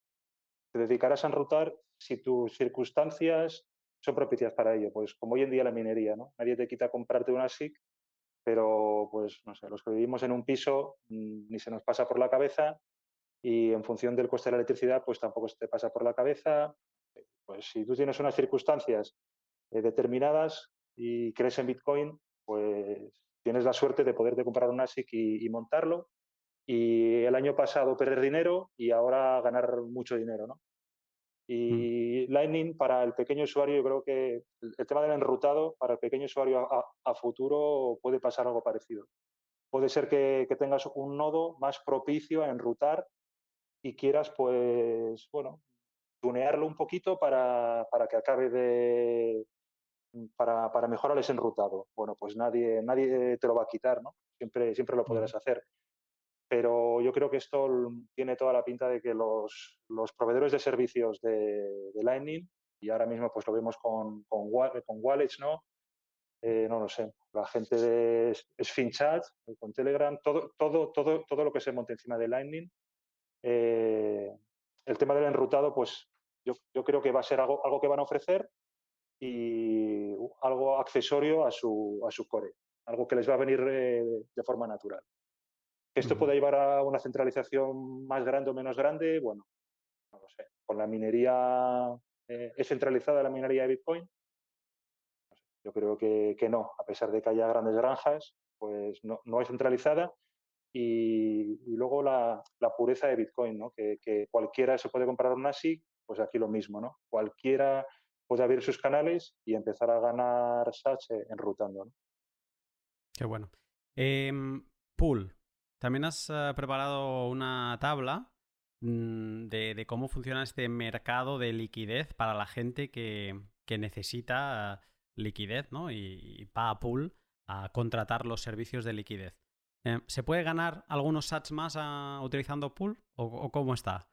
te dedicarás a enrutar si tus circunstancias son propicias para ello. Pues como hoy en día la minería, ¿no? Nadie te quita comprarte una SIC, pero pues no sé, los que vivimos en un piso mm, ni se nos pasa por la cabeza y en función del coste de la electricidad, pues tampoco se te pasa por la cabeza. Pues si tú tienes unas circunstancias eh, determinadas y crees en Bitcoin, pues tienes la suerte de poderte comprar un ASIC y, montarlo. Y el año pasado perder dinero y ahora ganar mucho dinero, ¿no? Mm. Y Lightning para el pequeño usuario, yo creo que el, tema del enrutado para el pequeño usuario a, futuro puede pasar algo parecido. Puede ser que, que, tengas un nodo más propicio a enrutar y quieras, pues, bueno, tunearlo un poquito para, para que acabe de, para, para, mejorar ese enrutado. Bueno, pues nadie, nadie te lo va a quitar, ¿no? Siempre, siempre lo podrás hacer. Pero yo creo que esto tiene toda la pinta de que los, proveedores de servicios de, Lightning, y ahora mismo pues lo vemos con, con, wallets, ¿no? Eh, no lo sé, la gente de SfinChat, con Telegram, todo, todo, todo, todo lo que se monte encima de Lightning, eh, el tema del enrutado, pues yo, yo, creo que va a ser algo, algo que van a ofrecer y algo accesorio a su, a su core, algo que les va a venir eh, de forma natural. Esto pueda llevar a una centralización más grande o menos grande, bueno, no lo sé. Con la minería, eh, ¿es centralizada la minería de Bitcoin? yo creo que, que, no, a pesar de que haya grandes granjas, pues no, no es centralizada. Y, y luego la, la, pureza de Bitcoin, ¿no? Que, que, cualquiera se puede comprar un ASIC, pues aquí lo mismo, ¿no? Cualquiera puede abrir sus canales y empezar a ganar SACH enrutando. ¿no? Qué bueno. Eh, Pool, también has uh, preparado una tabla mmm, de, de, cómo funciona este mercado de liquidez para la gente que, que necesita uh, liquidez ¿no? y, va a Pool a contratar los servicios de liquidez. Eh, ¿Se puede ganar algunos sats más uh, utilizando Pool o, o cómo está?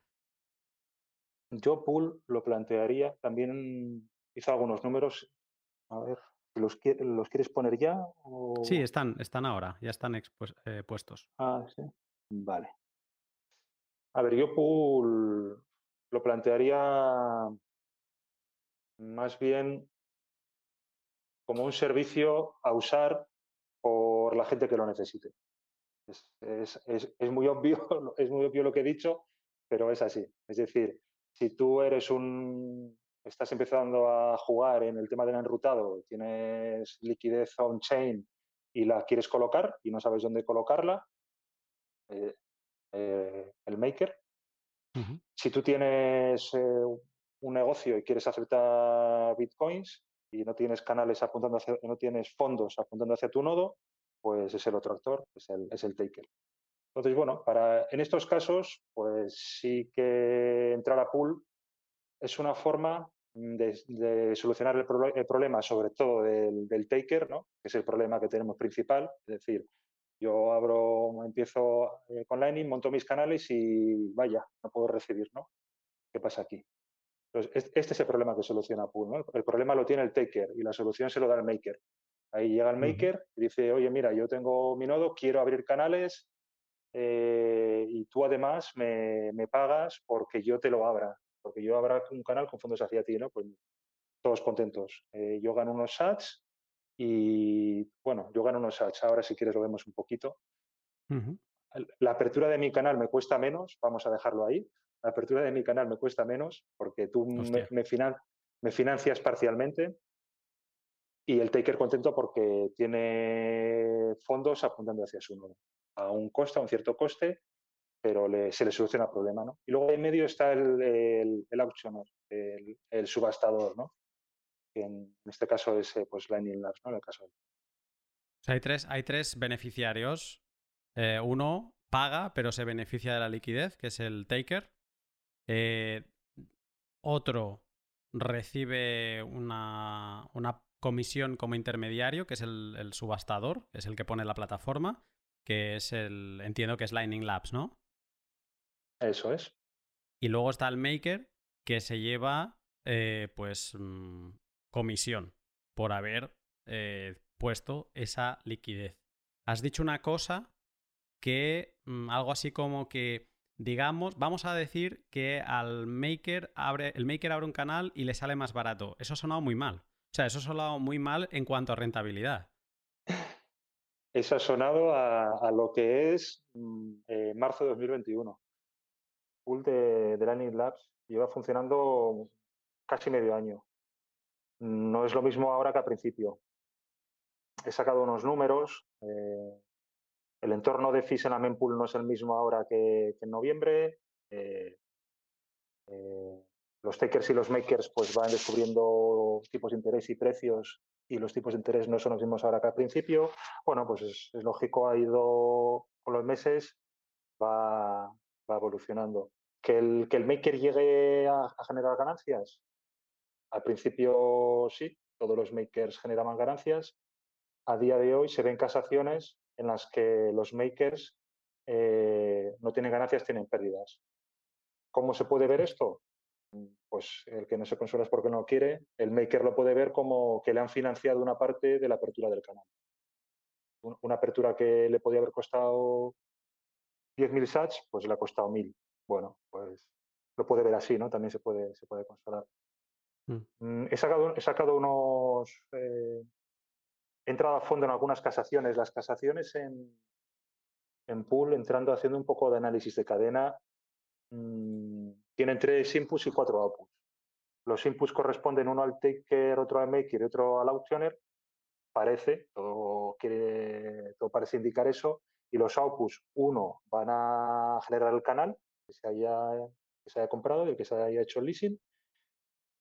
Yo pool lo plantearía, también hizo algunos números, a ver, ¿los, los quieres poner ya? O... Sí, están, están ahora, ya están eh, puestos. Ah, sí, vale. A ver, yo pool lo plantearía más bien como un servicio a usar por la gente que lo necesite. Es, es, es, es, muy obvio, es muy obvio lo que he dicho, pero es así. Es decir, si tú eres un, estás empezando a jugar en el tema del enrutado, tienes liquidez on-chain y la quieres colocar y no sabes dónde colocarla, eh, eh, el maker. Uh -huh. Si tú tienes eh, un negocio y quieres aceptar bitcoins y no tienes canales apuntando hacia, no tienes fondos apuntando hacia tu nodo, pues es el otro actor, es el, es el taker. Entonces, bueno, para, en estos casos, pues sí que entrar a pool es una forma de, de solucionar el, pro, el, problema, sobre todo del, del taker, ¿no? que es el problema que tenemos principal. Es decir, Yo abro, empiezo eh, con Lightning, monto mis canales y vaya, no puedo recibir, ¿no? ¿Qué pasa aquí? Entonces, este es el problema que soluciona Pool, ¿no? El problema lo tiene el taker y la solución se lo da el maker. Ahí llega el maker y dice, oye, mira, yo tengo mi nodo, quiero abrir canales eh, y tú además me, pagas porque yo te lo abra, porque yo abra un canal con fondos hacia ti, ¿no? Pues todos contentos. Eh, yo gano unos sats y, bueno, yo gano unos sats. Ahora, si quieres, lo vemos un poquito. La apertura de mi canal me cuesta menos, vamos a dejarlo ahí. La apertura de mi canal me cuesta menos porque tú me, me, financias parcialmente y el taker contento porque tiene fondos apuntando hacia su nodo. A un coste, a un cierto coste, pero se le soluciona el problema. ¿no? Y luego en medio está el, el, el auctioner, el, el, subastador, ¿no? que en, este caso es eh, pues Lightning Labs, ¿no? En el caso hay, tres, hay tres beneficiarios. Eh, uno paga, pero se beneficia de la liquidez, que es el taker. Eh, otro recibe una, una, comisión como intermediario, que es el, subastador, es el que pone la plataforma, que es el, entiendo que es Lightning Labs, ¿no? Eso es. Y luego está el maker, que se lleva, pues, mm, comisión por haber eh, puesto esa liquidez. Has dicho una cosa que mm, algo así como que digamos, vamos a decir que al maker abre, el maker abre un canal y le sale más barato. Eso ha sonado muy mal. O sea, eso ha sonado muy mal en cuanto a rentabilidad. Eso ha sonado a, lo que es mm, eh, marzo de 2021. Pool de, de Learning Labs lleva funcionando casi medio año no es lo mismo ahora que al principio. He sacado unos números. Eh, el entorno de fees en la mempool no es el mismo ahora que, en noviembre. Eh, eh, los takers y los makers pues van descubriendo tipos de interés y precios y los tipos de interés no son los mismos ahora que al principio. Bueno, pues es, lógico, ha ido con los meses, va, evolucionando. Que el, que el maker llegue a generar ganancias, al principio sí, todos los makers generaban ganancias. A día de hoy se ven casaciones en las que los makers eh, no tienen ganancias, tienen pérdidas. ¿Cómo se puede ver esto? Pues el que no se consuela es porque no quiere. El maker lo puede ver como que le han financiado una parte de la apertura del canal. Una apertura que le podía haber costado 10.000 sats, pues le ha costado 1.000. Bueno, pues lo puede ver así, ¿no? También se puede, se puede consolar. Mm. Mm, he, sacado, he sacado unos... Eh, he entrado a fondo en algunas casaciones. Las casaciones en, en pool, entrando haciendo un poco de análisis de cadena, mm, tienen tres inputs y cuatro outputs. Los inputs corresponden uno al taker, otro al maker y otro al auctioner. Parece, todo, quiere, todo parece indicar eso. Y los outputs, uno, van a generar el canal que se haya, que se haya comprado y que se haya hecho el leasing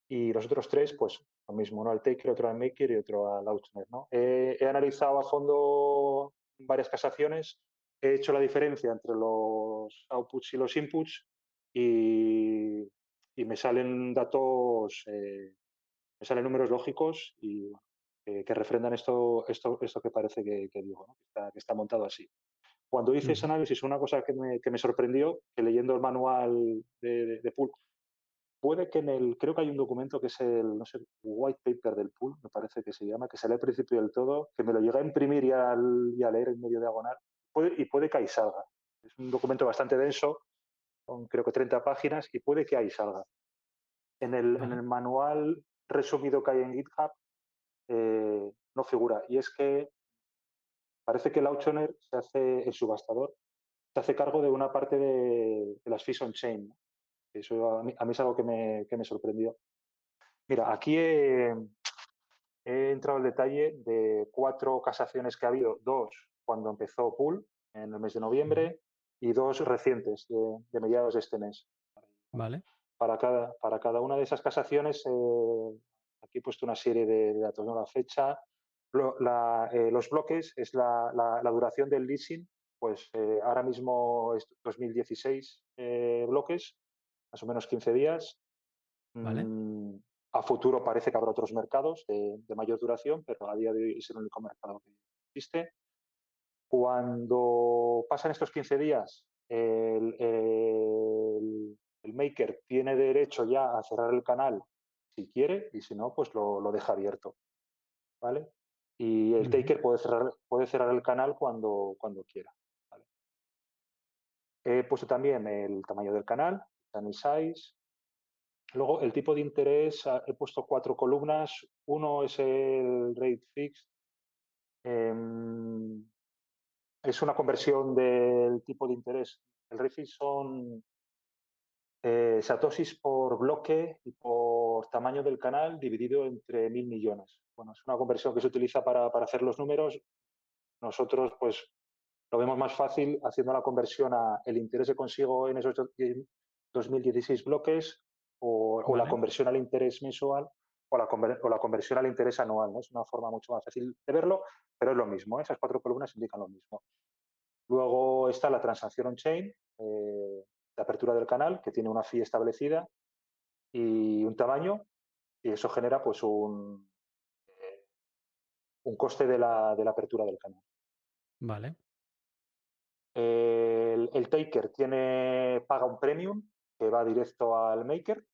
y los otros tres, pues lo mismo, uno al taker, otro al maker y otro al outner. ¿no? He, analizado a fondo varias casaciones, he hecho la diferencia entre los outputs y los inputs y, y me salen datos, eh, me salen números lógicos y que refrendan esto, esto, esto que parece que, digo, que, está, montado así. Cuando hice ese análisis, una cosa que me, que me sorprendió, que leyendo el manual de, de, de puede que en el, creo que hay un documento que es el, no sé, white paper del pool, me parece que se llama, que sale al principio del todo, que me lo llega a imprimir y, a leer en medio diagonal, puede, y puede que ahí salga. Es un documento bastante denso, con creo que 30 páginas, y puede que ahí salga. En el, en el manual resumido que hay en GitHub eh, no figura, y es que parece que el se hace, el subastador, se hace cargo de una parte de, de las fees on chain, eso a mí, es algo que me, que me, sorprendió. Mira, aquí he, entrado al detalle de cuatro casaciones que ha habido, dos cuando empezó Pool en el mes de noviembre y dos recientes de, mediados de este mes. Vale. Para cada, para cada una de esas casaciones, eh, aquí he puesto una serie de, datos, ¿no? la fecha, eh, los bloques es la, la, duración del leasing, pues eh, ahora mismo es 2016 bloques más o menos 15 días. Mm, a futuro parece que habrá otros mercados de, mayor duración, pero a día de hoy es el único mercado que existe. Cuando pasan estos 15 días, el, maker tiene derecho ya a cerrar el canal si quiere y si no, pues lo, deja abierto. ¿Vale? Y el taker puede cerrar, puede cerrar el canal cuando, cuando quiera. He puesto también el tamaño del canal, channel size. Luego, el tipo de interés, ah, he puesto cuatro columnas. Uno es el rate fixed. Em, es una conversión del tipo de interés. El rate fixed son eh, satoshis por bloque y por tamaño del canal dividido entre mil millones. Bueno, es una conversión que se utiliza para, para hacer los números. Nosotros, pues, lo vemos más fácil haciendo la conversión a el interés que consigo en esos 2016 bloques o, la conversión al interés mensual o la, la, conversión al interés anual. ¿no? Es una forma mucho más fácil de verlo, pero es lo mismo. ¿eh? Esas cuatro columnas indican lo mismo. Luego está la transacción on-chain, eh, de apertura del canal, que tiene una fee establecida y un tamaño, y eso genera pues un, eh, un coste de la, de la apertura del canal. Vale. El, taker tiene, paga un premium que va directo al maker.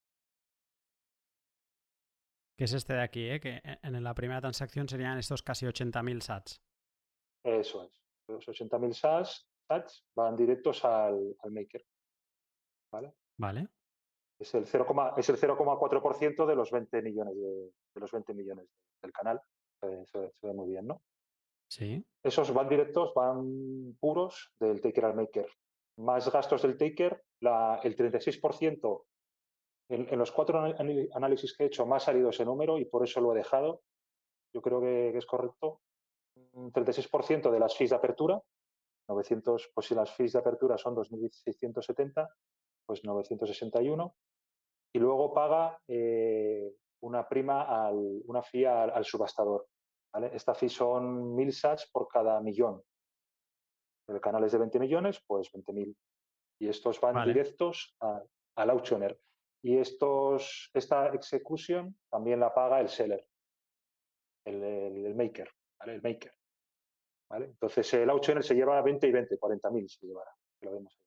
Que es este de aquí, ¿eh? que en la primera transacción serían estos casi 80.000 sats. Eso es. Los 80.000 sats, sats van directos al, maker. ¿Vale? Vale. Es el 0,4% de los 20 millones de, los 20 millones del canal. se, ve muy bien, ¿no? Sí. Esos van directos, van puros del taker al maker. Más gastos del taker, el 36%, en, en, los cuatro análisis que he hecho, más ha salido ese número y por eso lo he dejado. Yo creo que, es correcto. Un 36% de las fees de apertura, 900, pues si las fees de apertura son 2.670, pues 961. Y luego paga eh, una prima, al, una fee al subastador. Esta fee son mil sats por cada millón. El canal es de 20 millones, pues 20.000. Y estos van directos al auctioner. Y estos, esta execution también la paga el seller, el, maker, El maker. Entonces el auctioner se lleva 20 y 20, 40.000 se llevará. Lo vemos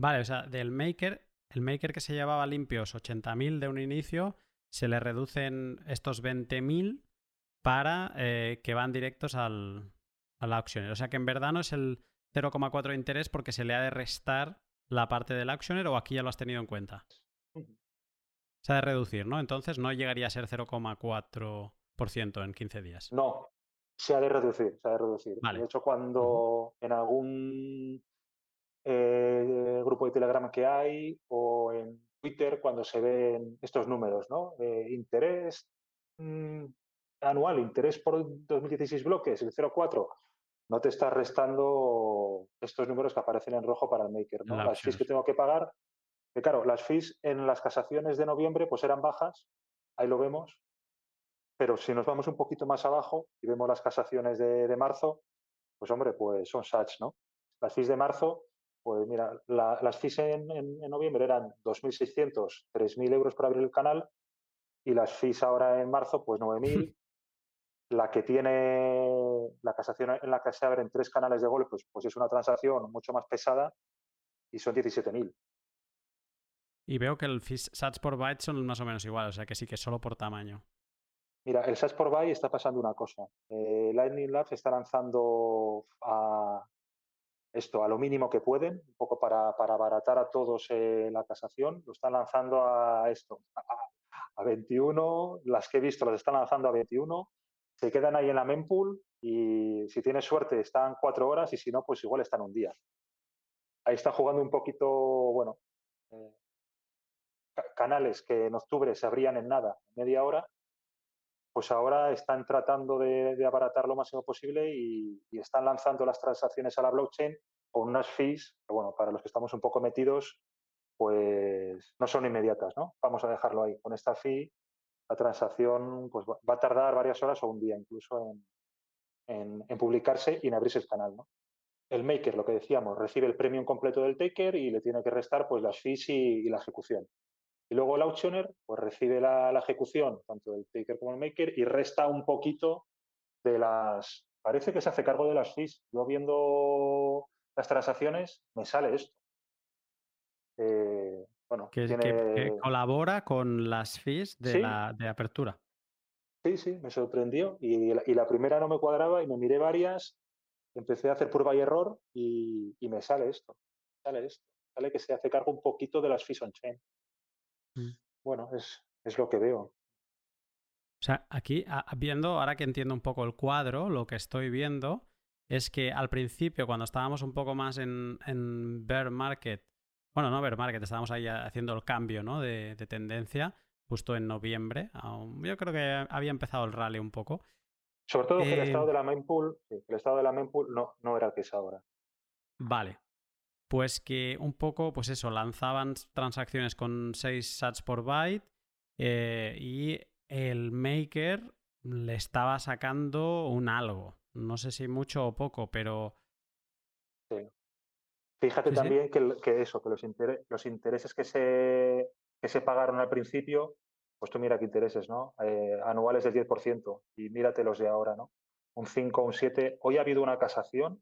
Vale, o sea, del maker, el maker que se llevaba limpios 80.000 de un inicio, se le reducen estos 20.000 para eh, que van directos al, al auctioner. O sea que en verdad no es el 0,4 de interés porque se le ha de restar la parte del auctioner o aquí ya lo has tenido en cuenta. Se ha de reducir, ¿no? Entonces no llegaría a ser 0,4% en 15 días. No, se ha de reducir, se ha de reducir. De hecho, cuando en algún eh, grupo de Telegram que hay o en Twitter, cuando se ven estos números, ¿no? Eh, interés, mm, anual, interés por 2016 bloques, el 0,4, no te está restando estos números que aparecen en rojo para el maker. ¿no? las fees que tengo que pagar, que claro, las fees en las casaciones de noviembre pues eran bajas, ahí lo vemos, pero si nos vamos un poquito más abajo y vemos las casaciones de, marzo, pues hombre, pues son SATs, ¿no? Las fees de marzo, pues mira, las fees en, en, en noviembre eran 2.600, 3.000 euros para abrir el canal y las fees ahora en marzo, pues 9.000, La que tiene la casación en la que se abren tres canales de gol, pues, pues es una transacción mucho más pesada y son 17.000. Y veo que el sats por byte son más o menos igual, o sea que sí que solo por tamaño. Mira, el sats por byte está pasando una cosa. Eh, Lightning Labs está lanzando a esto a lo mínimo que pueden, un poco para, para abaratar a todos eh, la casación. Lo están lanzando a esto, a, a 21. Las que he visto las están lanzando a 21 se quedan ahí en la mempool y si tienes suerte están cuatro horas y si no, pues igual están un día. Ahí está jugando un poquito, bueno, eh, canales que en octubre se abrían en nada, media hora, pues ahora están tratando de, abaratar lo máximo posible y, están lanzando las transacciones a la blockchain con unas fees bueno, para los que estamos un poco metidos, pues no son inmediatas, ¿no? Vamos a dejarlo ahí. Con esta fee la transacción pues, va a tardar varias horas o un día incluso en, publicarse y en abrirse el canal. El maker, lo que decíamos, recibe el premium completo del taker y le tiene que restar pues, las fees y, la ejecución. Y luego el auctioner pues, recibe la, ejecución, tanto del taker como el maker, y resta un poquito de las, parece que se hace cargo de las fees. Yo viendo las transacciones, me sale esto. Eh, bueno, que, colabora con las fees de, la, de apertura. Sí, sí, me sorprendió. Y la, primera no me cuadraba y me miré varias, empecé a hacer prueba y error y, me sale esto. Sale esto. Sale que se hace cargo un poquito de las fees on chain. Mm. Bueno, es, es lo que veo. O sea, aquí viendo, ahora que entiendo un poco el cuadro, lo que estoy viendo es que al principio, cuando estábamos un poco más en, en bear market, bueno, no bear market, estábamos ahí haciendo el cambio ¿no? de, tendencia, justo en noviembre. Yo creo que había empezado el rally un poco. Sobre todo que el estado eh, de la mempool, el estado de la mempool no, no era el que es ahora. Vale. Pues que un poco, pues eso, lanzaban transacciones con 6 sats por byte eh, y el maker le estaba sacando un algo. No sé si mucho o poco, pero. Sí. Fíjate también Que, eso, que los, los intereses que se, que se pagaron al principio, pues tú mira qué intereses, ¿no? Eh, anuales del 10% y mírate los de ahora, ¿no? Un 5, un 7. Hoy ha habido una casación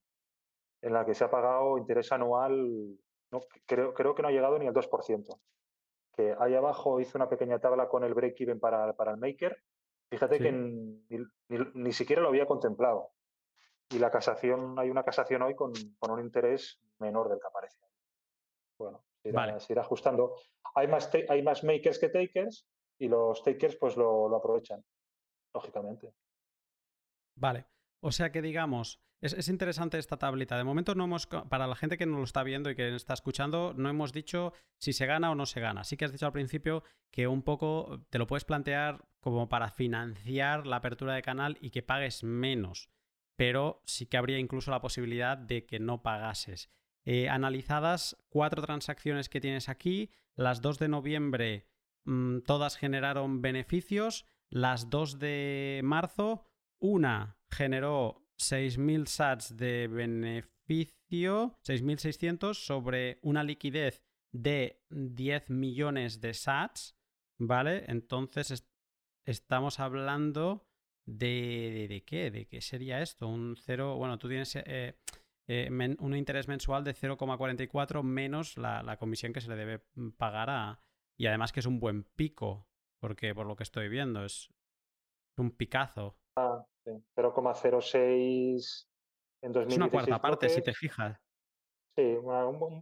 en la que se ha pagado interés anual, no, creo, creo que no ha llegado ni al 2% que ahí abajo hice una pequeña tabla con el break-even para, para, el maker. Fíjate que ni, siquiera lo había contemplado. Y la casación, hay una casación hoy con, con un interés menor del que aparece. Bueno, se irá, ajustando. Hay más, hay más makers que takers y los takers pues lo, lo aprovechan, lógicamente. Vale. O sea que digamos, es, interesante esta tablita. De momento no hemos, para la gente que no lo está viendo y que está escuchando, no hemos dicho si se gana o no se gana. Sí que has dicho al principio que un poco te lo puedes plantear como para financiar la apertura de canal y que pagues menos. Pero sí que habría incluso la posibilidad de que no pagases. Eh, analizadas cuatro transacciones que tienes aquí, las 2 de noviembre mm, todas generaron beneficios, las 2 de marzo, una generó 6.000 sats de beneficio, 6.600 sobre una liquidez de 10 millones de sats, ¿vale? Entonces estamos hablando de, de, qué, de qué sería esto, un cero, bueno, tú tienes eh, eh, un interés mensual de 0,44 menos la, la, comisión que se le debe pagar a... Y además que es un buen pico, porque por lo que estoy viendo es un picazo. Ah, 0,06 en 2016. Es una cuarta parte, si te fijas. Sí,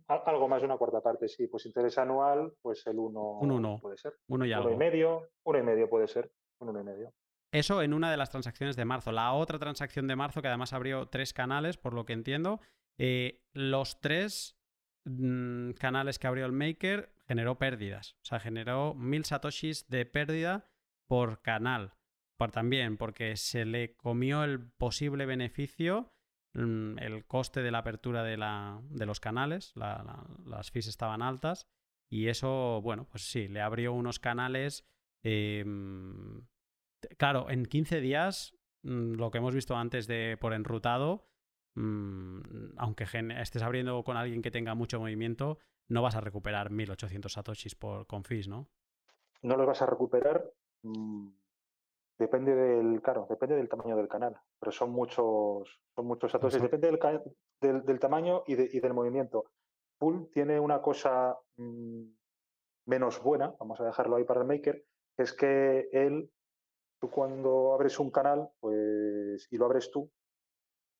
algo más de una cuarta parte, sí. Pues interés anual, pues el 1 uno, puede ser. Uno y algo. Uno y medio, uno y medio puede ser. Uno y medio. Eso en una de las transacciones de marzo. La otra transacción de marzo, que además abrió tres canales, por lo que entiendo, eh, los tres mm, canales que abrió el Maker generó pérdidas. O sea, generó mil satoshis de pérdida por canal también porque se le comió el posible beneficio, mm, el coste de la apertura de, la, de los canales, las fees estaban altas y eso, bueno, pues sí, le abrió unos canales. Em, claro, en 15 días, mm, lo que hemos visto antes de por enrutado, mm, aunque estés abriendo con alguien que tenga mucho movimiento, no vas a recuperar 1800 satoshis por, con fees, ¿no? No lo vas a recuperar. Depende del, claro, depende del tamaño del canal, pero son muchos, son muchos satoshis. Depende del, del, tamaño y, y, del movimiento. Pool tiene una cosa mm, menos buena, vamos a dejarlo ahí para el maker, que es que él, tú cuando abres un canal, pues, y lo abres tú,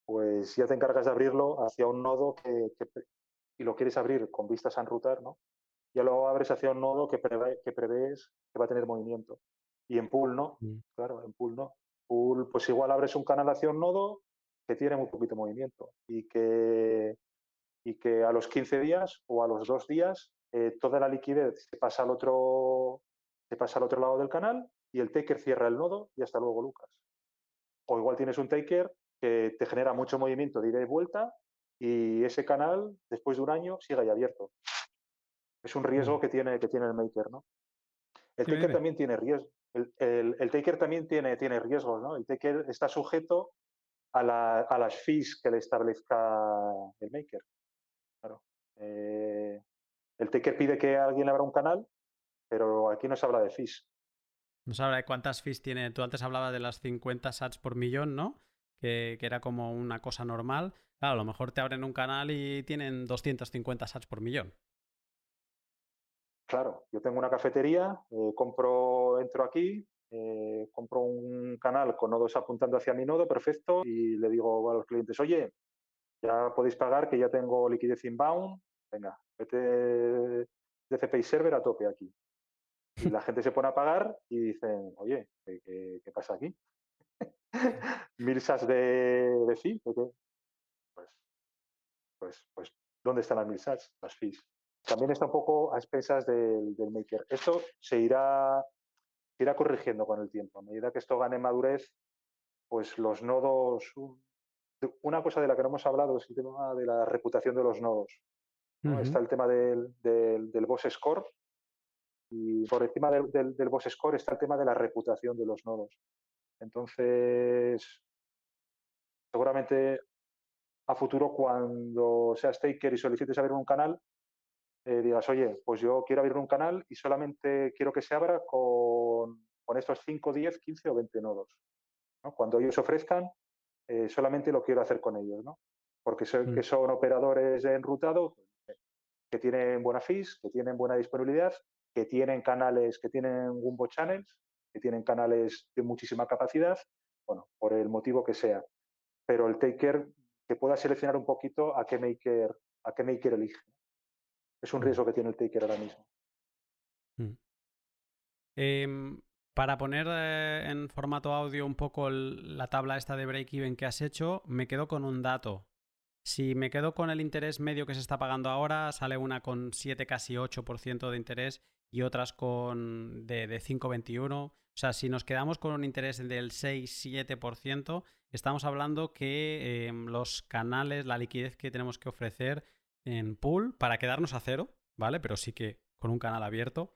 pues ya te encargas de abrirlo hacia un nodo que, y lo quieres abrir con vistas a enrutar, ¿no? Ya lo abres hacia un nodo que, prevé, que prevés que va a tener movimiento. Y en pool no, mm. claro, en pool no. Pool, pues igual abres un canal hacia un nodo que tiene muy poquito movimiento y que, y que a los 15 días o a los dos días eh, toda la liquidez se pasa al otro se pasa al otro lado del canal y el taker cierra el nodo y hasta luego, Lucas. O igual tienes un taker que te genera mucho movimiento de ida y vuelta y ese canal, después de un año, sigue ahí abierto. Es un riesgo mm. que tiene, que tiene el maker, ¿no? El taker también tiene riesgo el, taker también tiene, riesgos, ¿no? El taker está sujeto a, las fees que le establezca el maker. Claro. Eh, el taker pide que alguien abra un canal, pero aquí no se habla de fees. No se habla de cuántas fees tiene. Tú antes hablabas de las 50 sats por millón, ¿no? que, era como una cosa normal, a lo mejor te abren un canal y tienen 250 sats por millón. Claro, yo tengo una cafetería, eh, compro, entro aquí, eh, compro un canal con nodos apuntando hacia mi nodo, perfecto, y le digo a los clientes, oye, ya podéis pagar que ya tengo liquidez inbound, venga, vete de server a tope aquí. Y la gente se pone a pagar y dicen, oye, ¿qué, pasa aquí? Mil sats de, de fee, Pues, pues, pues, ¿dónde están las mil sats? Las fees. También está un poco a expensas del, maker. Esto se irá, irá corrigiendo con el tiempo. A medida que esto gane madurez, pues los nodos, una cosa de la que no hemos hablado es el tema de la reputación de los nodos. Está el tema del, del, boss score y por encima del, del, boss score está el tema de la reputación de los nodos. Entonces, seguramente a futuro cuando seas taker y solicites abrir un canal, eh, digas, oye, pues yo quiero abrir un canal y solamente quiero que se abra con, con estos 5, 10, 15 o 20 nodos. Cuando ellos ofrezcan, eh, solamente lo quiero hacer con ellos, ¿no? Porque son, que mm. son operadores enrutados que tienen buena fees, que tienen buena disponibilidad, que tienen canales, que tienen Wumbo Channels, que tienen canales de muchísima capacidad, bueno, por el motivo que sea. Pero el taker que pueda seleccionar un poquito a qué maker, a qué maker elige. Es un mm. riesgo que tiene el taker ahora mismo. Mm. Em, para poner eh, en formato audio un poco la tabla esta de break-even que has hecho, me quedo con un dato. Si me quedo con el interés medio que se está pagando ahora, sale una con 7, casi 8% de interés y otras con de, de 5,21. O sea, si nos quedamos con un interés del 6-7%, estamos hablando que em, los canales, la liquidez que tenemos que ofrecer en pool para quedarnos a cero, ¿vale? Pero sí que con un canal abierto,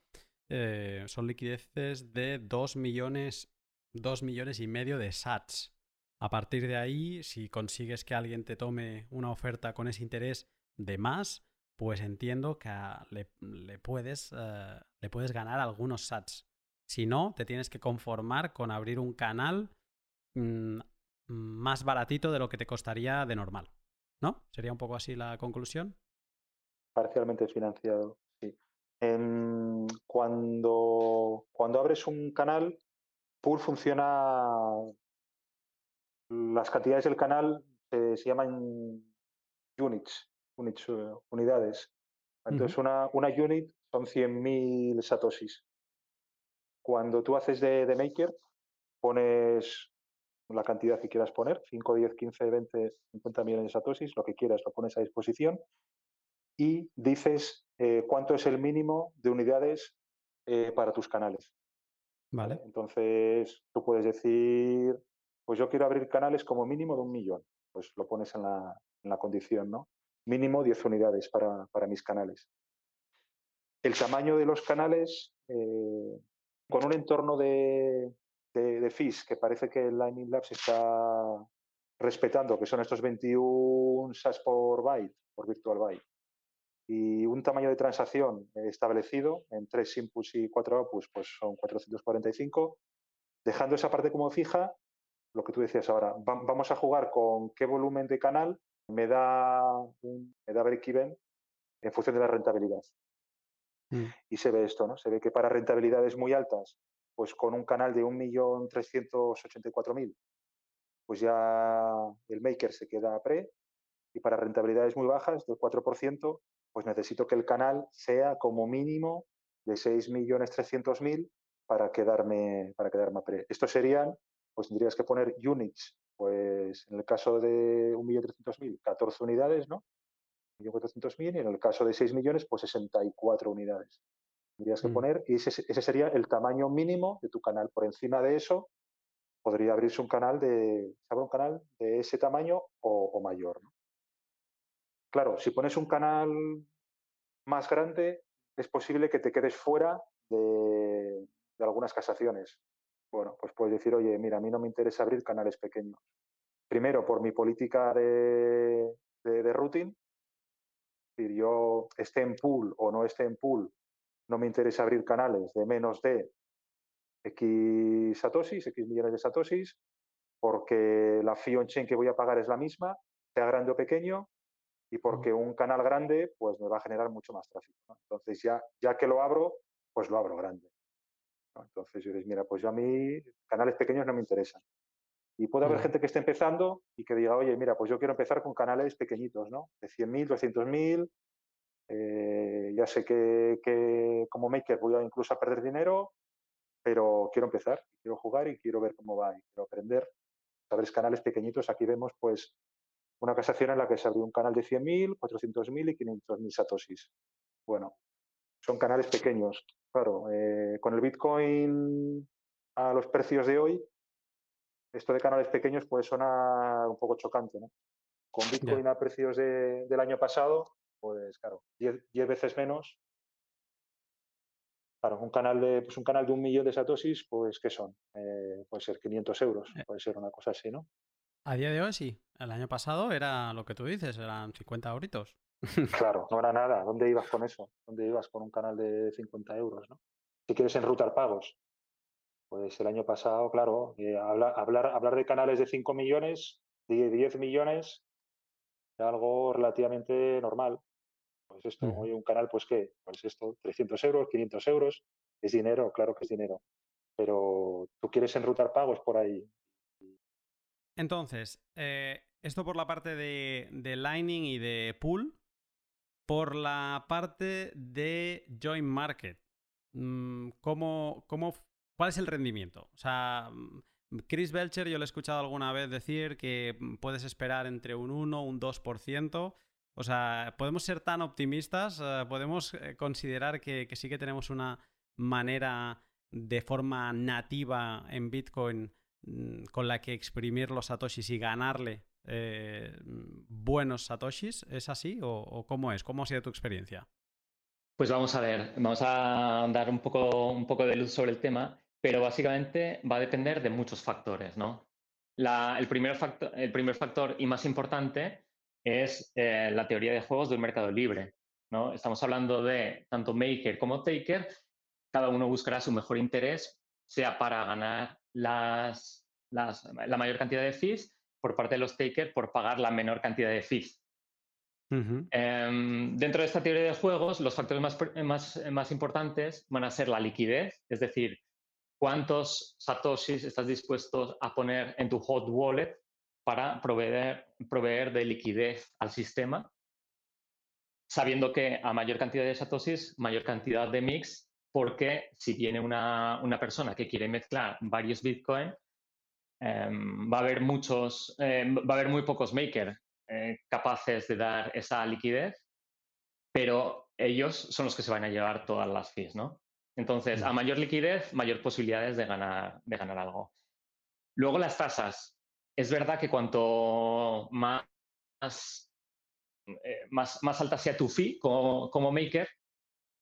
eh, son liquideces de 2 millones, 2 millones y medio de sats. A partir de ahí, si consigues que alguien te tome una oferta con ese interés de más, pues entiendo que le, puedes, eh, le puedes ganar algunos sats. Si no, te tienes que conformar con abrir un canal mm, más baratito de lo que te costaría de normal. ¿No? ¿Sería un poco así la conclusión? Parcialmente financiado, sí cuando, cuando abres un canal, Pool funciona, las cantidades del canal se llaman units, units eh, unidades. Entonces, una, una unit son 100.000 satoshis. Cuando tú haces de, de, maker, pones la cantidad que quieras poner, 5, 10, 15, 20, 50 millones de satoshis, lo que quieras, lo pones a disposición y dices eh, cuánto es el mínimo de unidades eh, para tus canales. Vale. Entonces, tú puedes decir, pues yo quiero abrir canales como mínimo de un millón. Pues lo pones en la, en la condición, ¿no? Mínimo 10 unidades para, para, mis canales. El tamaño de los canales, eh, con un entorno de, de, de, FIS que parece que Lightning Labs está respetando, que son estos 21 SAS por byte, por virtual byte, y un tamaño de transacción establecido en tres inputs y cuatro outputs, pues son 445. Dejando esa parte como fija, lo que tú decías ahora, vamos a jugar con qué volumen de canal me da, un, me da break-even en función de la rentabilidad. Mm. Y se ve esto, ¿no? Se ve que para rentabilidades muy altas, pues con un canal de 1.384.000, pues ya el maker se queda pre. Y para rentabilidades muy bajas, del 4%, pues necesito que el canal sea como mínimo de 6.300.000 para quedarme, para quedarme pre. Estos serían, pues tendrías que poner units, pues en el caso de 1.300.000, 14 unidades, ¿no? 1.400.000 y en el caso de 6 millones, pues 64 unidades. Tendrías que mm. poner, y ese, ese, sería el tamaño mínimo de tu canal. Por encima de eso, podría abrirse un canal de, un canal de ese tamaño o, o mayor. ¿no? Claro, si pones un canal más grande, es posible que te quedes fuera de, algunas casaciones. Bueno, pues puedes decir, oye, mira, a mí no me interesa abrir canales pequeños. Primero, por mi política de, de, routing, si yo esté en pool o no esté en pool, no me interesa abrir canales de menos de X satosis, X millones de satosis, porque la fee on-chain que voy a pagar es la misma, sea grande o pequeño, y porque un canal grande pues me va a generar mucho más tráfico. Entonces ya, ya que lo abro, pues lo abro grande. Entonces yo les mira, pues yo a mí canales pequeños no me interesan. Y puede haber gente que esté empezando y que diga, oye, mira, pues yo quiero empezar con canales pequeñitos, ¿no? De 100.000, 200.000. Eh, ya sé que, que, como maker voy a incluso a perder dinero, pero quiero empezar, quiero jugar y quiero ver cómo va y quiero aprender. Sabes, canales pequeñitos, aquí vemos pues una casación en la que se abrió un canal de 100.000, 400.000 y 500.000 satoshis. Bueno, son canales pequeños. Claro, eh, con el Bitcoin a los precios de hoy, esto de canales pequeños puede sonar un poco chocante, ¿no? Con Bitcoin a precios del año pasado, pues claro, 10 veces menos. Claro, un canal de, pues un canal de un millón de satoshis, pues ¿qué son? Eh, puede ser 500 euros, eh. puede ser una cosa así, ¿no? A día de hoy sí. El año pasado era lo que tú dices, eran 50 euritos. Claro, no era nada. ¿Dónde ibas con eso? ¿Dónde ibas con un canal de 50 euros? ¿no? Si quieres enrutar pagos, pues el año pasado, claro, eh, hablar, hablar, de canales de 5 millones, de 10 millones, era algo relativamente normal. Pues esto, hoy un canal, pues qué, pues esto, 300 euros, 500 euros, es dinero, claro que es dinero. Pero tú quieres enrutar pagos por ahí, entonces, eh, esto por la parte de, Lightning y de Pool. Por la parte de Join Market. Mm, ¿Cómo, cómo, ¿Cuál es el rendimiento? O sea, mm, Chris Belcher, yo le he escuchado alguna vez decir que mm, puedes esperar entre un 1 un 2%. O sea, podemos ser tan optimistas, eh, podemos eh, considerar que, sí que tenemos una manera de forma nativa en Bitcoin Mm, con la que exprimir los satoshis y ganarle eh, buenos satoshis. ¿Es así o, cómo es? ¿Cómo ha sido tu experiencia? Pues vamos a ver, vamos a dar un poco, un poco de luz sobre el tema, pero básicamente va a depender de muchos factores, ¿no? el, primer factor, el primer factor y más importante es eh, la teoría de juegos del mercado libre. ¿no? Estamos hablando de tanto maker como taker, cada uno buscará su mejor interés, sea para ganar las, la mayor cantidad de fees por parte de los takers por pagar la menor cantidad de fees. Em, dentro de esta teoría de juegos, los factores más, más, más, importantes van a ser la liquidez, es decir, cuántos satoshis estás dispuesto a poner en tu hot wallet para proveer, proveer de liquidez al sistema, sabiendo que a mayor cantidad de satoshis, mayor cantidad de mix porque si viene una, persona que quiere mezclar varios Bitcoin, em, va a haber muchos, em, va a haber muy pocos makers eh, capaces de dar esa liquidez, pero ellos son los que se van a llevar todas las fees, ¿no? Entonces, a mayor liquidez, mayor posibilidades de ganar, de ganar algo. Luego las tasas. Es verdad que cuanto más, eh, más, más alta sea tu fee como maker,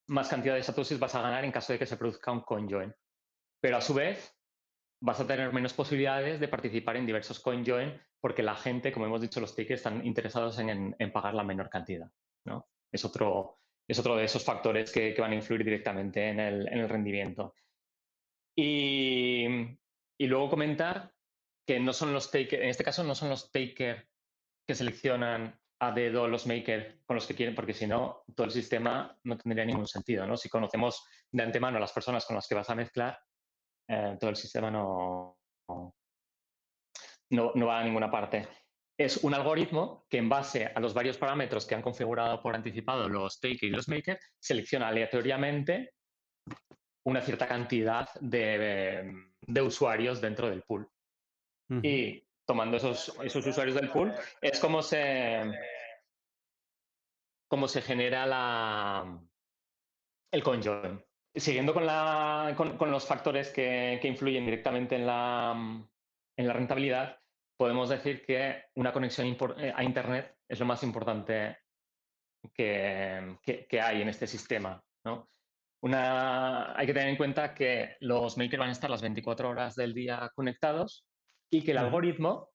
más cantidad de satoshis vas a ganar en caso de que se produzca un CoinJoin. Pero a su vez, vas a tener menos posibilidades de participar en diversos CoinJoin porque la gente, como hemos dicho, los takers están interesados en, pagar la menor cantidad. ¿no? Es, otro, es otro de esos factores que, van a influir directamente en el, rendimiento. Y, y, luego comentar que no son los takers, en este caso no son los takers que seleccionan a dedo los makers con los que quieren, porque si no, todo el sistema no tendría ningún sentido. ¿no? Si conocemos de antemano a las personas con las que vas a mezclar, eh, todo el sistema no, no, va a ninguna parte. Es un algoritmo que en base a los varios parámetros que han configurado por anticipado los takers y los makers, selecciona aleatoriamente una cierta cantidad de, usuarios dentro del pool. Y tomando esos, esos usuarios del pool, es como se, cómo se genera la, el conjoin. Siguiendo con, la, con, los factores que, influyen directamente en la, en la rentabilidad, podemos decir que una conexión eh, a Internet es lo más importante que, que, hay en este sistema. ¿no? Una, hay que tener en cuenta que los makers van a estar las 24 horas del día conectados y que el algoritmo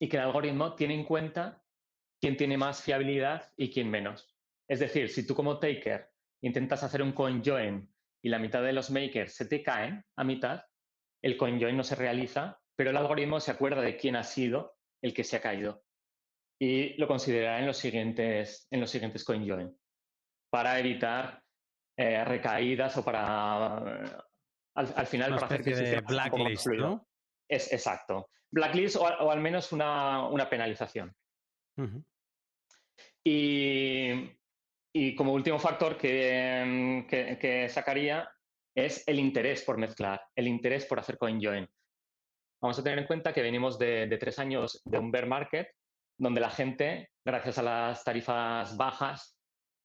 y que el algoritmo tiene en cuenta quién tiene más fiabilidad y quién menos. Es decir, si tú como taker intentas hacer un coin join y la mitad de los makers se te caen a mitad, el coin join no se realiza pero el algoritmo se acuerda de quién ha sido el que se ha caído y lo considerará en los siguientes, en los siguientes CoinJoin para evitar eh, recaídas o para al, final para hacer que de blacklist, ¿no? Es exacto. Blacklist o, al menos una, penalización. y, como último factor que, sacaría es el interés por mezclar, el interés por hacer CoinJoin. Vamos a tener en cuenta que venimos de, de tres años de un bear market donde la gente, gracias a las tarifas bajas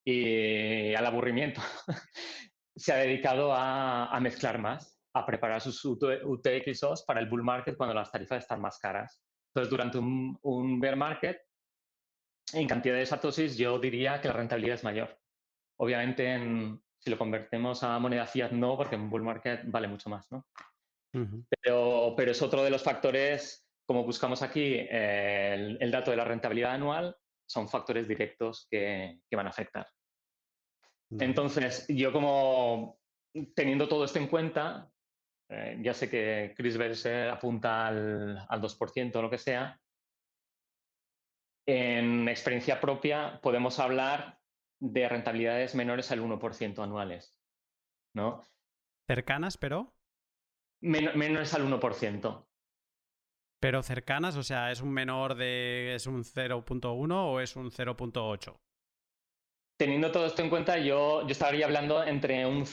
y al aburrimiento, se ha dedicado a, mezclar más, a preparar sus UTXOs para el bull market cuando las tarifas están más caras. Entonces, durante un, bear market, en cantidad de satoshis, yo diría que la rentabilidad es mayor. Obviamente, si lo convertimos a moneda fiat, no, porque en bull market vale mucho más, ¿no? pero, pero es otro de los factores, como buscamos aquí el, dato de la rentabilidad anual, son factores directos que van a afectar. Entonces, yo como teniendo todo esto en cuenta, eh, ya sé que Chris Verse apunta al, al 2% o lo que sea, en experiencia propia podemos hablar de rentabilidades menores al 1% anuales. ¿no? ¿Cercanas, pero? menores al 1%. Pero cercanas, o sea, ¿es un menor de. ¿Es un 0.1 o es un 0.8? teniendo todo esto en cuenta, yo, yo estaría hablando entre un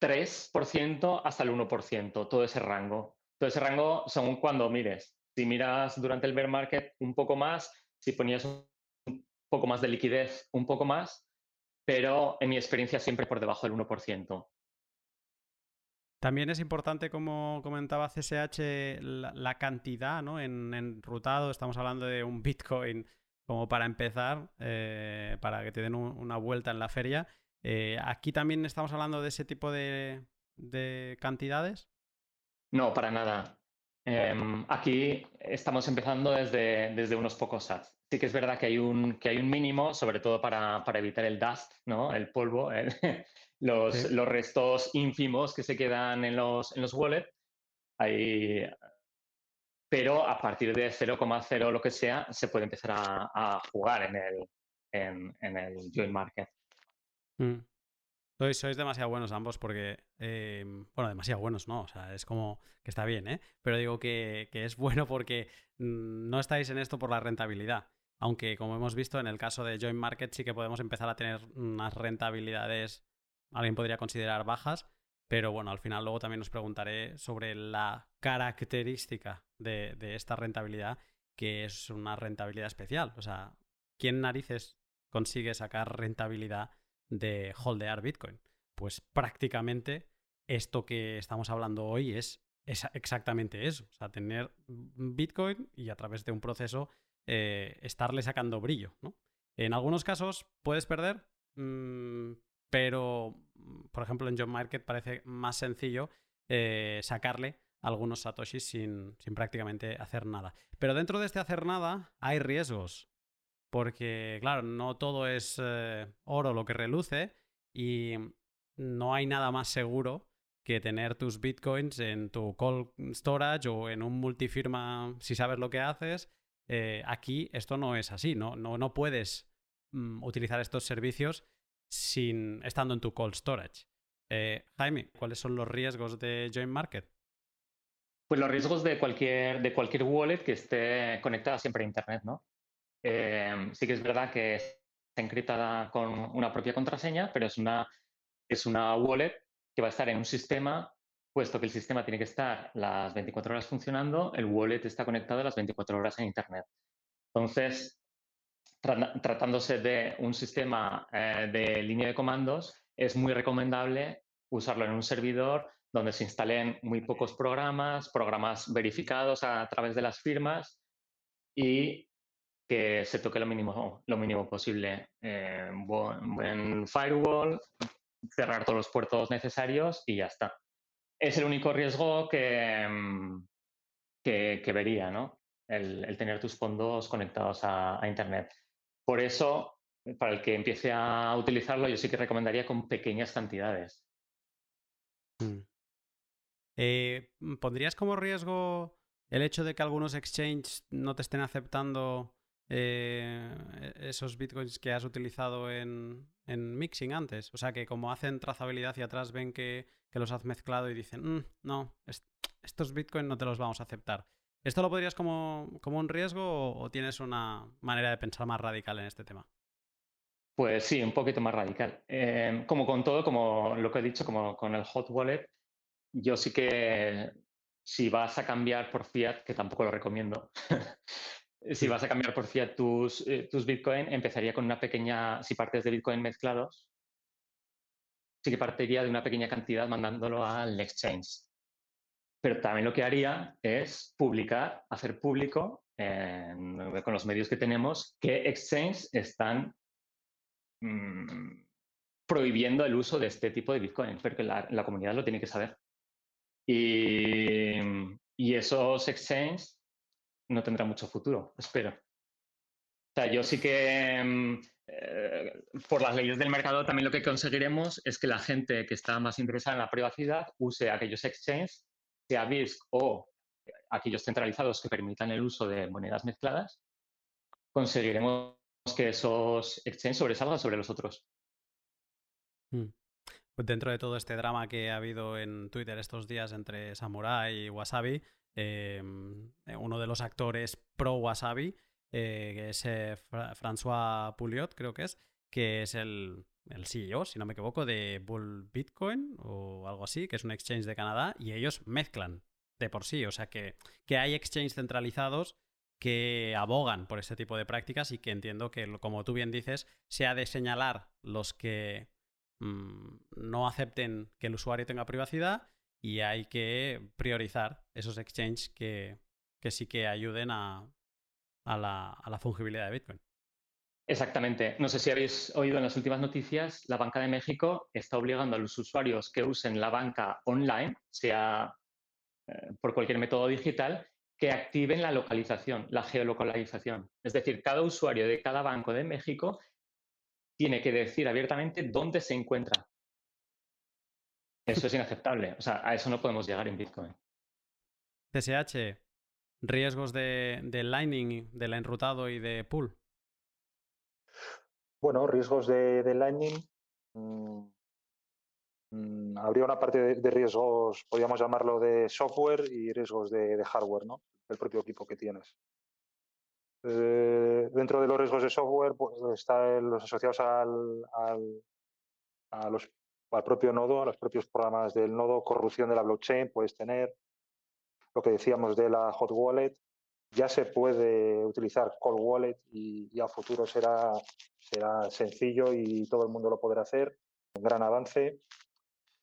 0,3% hasta el 1%, todo ese rango. Todo ese rango según cuando mires. Si miras durante el bear market un poco más, si ponías un poco más de liquidez, un poco más, pero en mi experiencia siempre por debajo del 1%. También es importante, como comentaba CSH, la, cantidad ¿no? en enrutado. Estamos hablando de un Bitcoin como para empezar, eh, para que te den una vuelta en la feria. Eh, ¿Aquí también estamos hablando de ese tipo de, cantidades? No, para nada. Em, aquí estamos empezando desde, desde unos pocos sats. Sí que es verdad que hay un, que hay un mínimo, sobre todo para, evitar el dust, ¿no? el polvo, los, los, restos ínfimos que se quedan en los, en los wallets. Pero a partir de 0,0 lo que sea, se puede empezar a, jugar en el, en, el joint market. Mm. Sois, demasiado buenos ambos porque, eh, bueno, demasiado buenos, ¿no? O sea, es como que está bien, ¿eh? Pero digo que, es bueno porque mm, no estáis en esto por la rentabilidad. Aunque, como hemos visto, en el caso de joint market sí que podemos empezar a tener unas rentabilidades, alguien podría considerar bajas, pero bueno, al final luego también os preguntaré sobre la característica de, esta rentabilidad, que es una rentabilidad especial. O sea, ¿quién narices consigue sacar rentabilidad de holdear Bitcoin? Pues prácticamente esto que estamos hablando hoy es, exactamente eso. O sea, tener Bitcoin y a través de un proceso eh, estarle sacando brillo. ¿no? En algunos casos puedes perder, mm, pero, mm, por ejemplo, en John Market parece más sencillo eh, sacarle algunos satoshis sin, prácticamente hacer nada. Pero dentro de este hacer nada hay riesgos. Porque, claro, no todo es eh, oro lo que reluce y no hay nada más seguro que tener tus bitcoins en tu cold storage o en un multifirma si sabes lo que haces. Eh, aquí esto no es así, no, no, no puedes mm, utilizar estos servicios sin estando en tu cold storage. Eh, Jaime, ¿cuáles son los riesgos de Join Market? Pues los riesgos de cualquier, de cualquier wallet que esté conectada siempre a Internet, ¿no? Eh, sí que es verdad que está encriptada con una propia contraseña, pero es una, es una wallet que va a estar en un sistema, puesto que el sistema tiene que estar las 24 horas funcionando, el wallet está conectado las 24 horas en Internet. Entonces, tratándose de un sistema eh, de línea de comandos, es muy recomendable usarlo en un servidor donde se instalen muy pocos programas, programas verificados a través de las firmas y que se toque lo mínimo, lo mínimo posible. Eh, buen, firewall, cerrar todos los puertos necesarios y ya está. Es el único riesgo que, mm, que, vería, ¿no? El, tener tus fondos conectados a Internet. Por eso, para el que empiece a utilizarlo, yo sí que recomendaría con pequeñas cantidades. Mm. Eh, ¿Pondrías como riesgo el hecho de que algunos exchanges no te estén aceptando eh, esos bitcoins que has utilizado en, mixing antes? O sea, que como hacen trazabilidad y atrás ven que, los has mezclado y dicen, mm, no, estos bitcoins no te los vamos a aceptar. ¿Esto lo podrías como, como un riesgo o, tienes una manera de pensar más radical en este tema? Pues sí, un poquito más radical. Eh, como con todo, como lo que he dicho, como con el hot wallet, yo sí que si vas a cambiar por fiat, que tampoco lo recomiendo, si vas a cambiar por fiat tus, eh, tus Bitcoin, empezaría con una pequeña, si partes de Bitcoin mezclados, sí que partiría de una pequeña cantidad mandándolo al exchange. Pero también lo que haría es publicar, hacer público con los medios que tenemos qué exchange están mm, prohibiendo el uso de este tipo de Bitcoin, porque la comunidad lo tiene que saber. Y, esos exchanges no tendrán mucho futuro, espero. O sea, yo sí que mm, eh, por las leyes del mercado también lo que conseguiremos es que la gente que está más interesada en la privacidad use aquellos exchanges, sea BISC o aquellos centralizados que permitan el uso de monedas mezcladas, conseguiremos que esos exchanges sobresalgan sobre los otros. Mm. Pues dentro de todo este drama que ha habido en Twitter estos días entre Samurai y Wasabi, eh, uno de los actores pro Wasabi, eh, que es eh, François Pouliot, creo que es, que es el, el CEO, si no me equivoco, de Bull Bitcoin o algo así, que es un exchange de Canadá, y ellos mezclan de por sí. O sea que, que hay exchanges centralizados que abogan por este tipo de prácticas y que entiendo que, como tú bien dices, se ha de señalar los que Mm, no acepten que el usuario tenga privacidad y hay que priorizar esos exchanges que, sí que ayuden a, la, fungibilidad de Bitcoin. Exactamente. No sé si habéis oído en las últimas noticias, la Banca de México está obligando a los usuarios que usen la banca online, sea eh, por cualquier método digital, que activen la localización, la geolocalización. Es decir, cada usuario de cada banco de México tiene que decir abiertamente dónde se encuentra. Eso es inaceptable. O sea, a eso no podemos llegar en Bitcoin. CSH, riesgos de, Lightning, del enrutado y de pool. Bueno, riesgos de, Lightning. Mm, mm, habría una parte de, riesgos, podríamos llamarlo de software y riesgos de, de hardware, ¿no? El propio equipo que tienes. Eh, dentro de los riesgos de software pues, están los asociados al, a los, al propio nodo, a los propios programas del nodo, corrupción de la blockchain, puedes tener lo que decíamos de la hot wallet, ya se puede utilizar cold wallet y, a futuro será, será sencillo y todo el mundo lo podrá hacer. Un gran avance.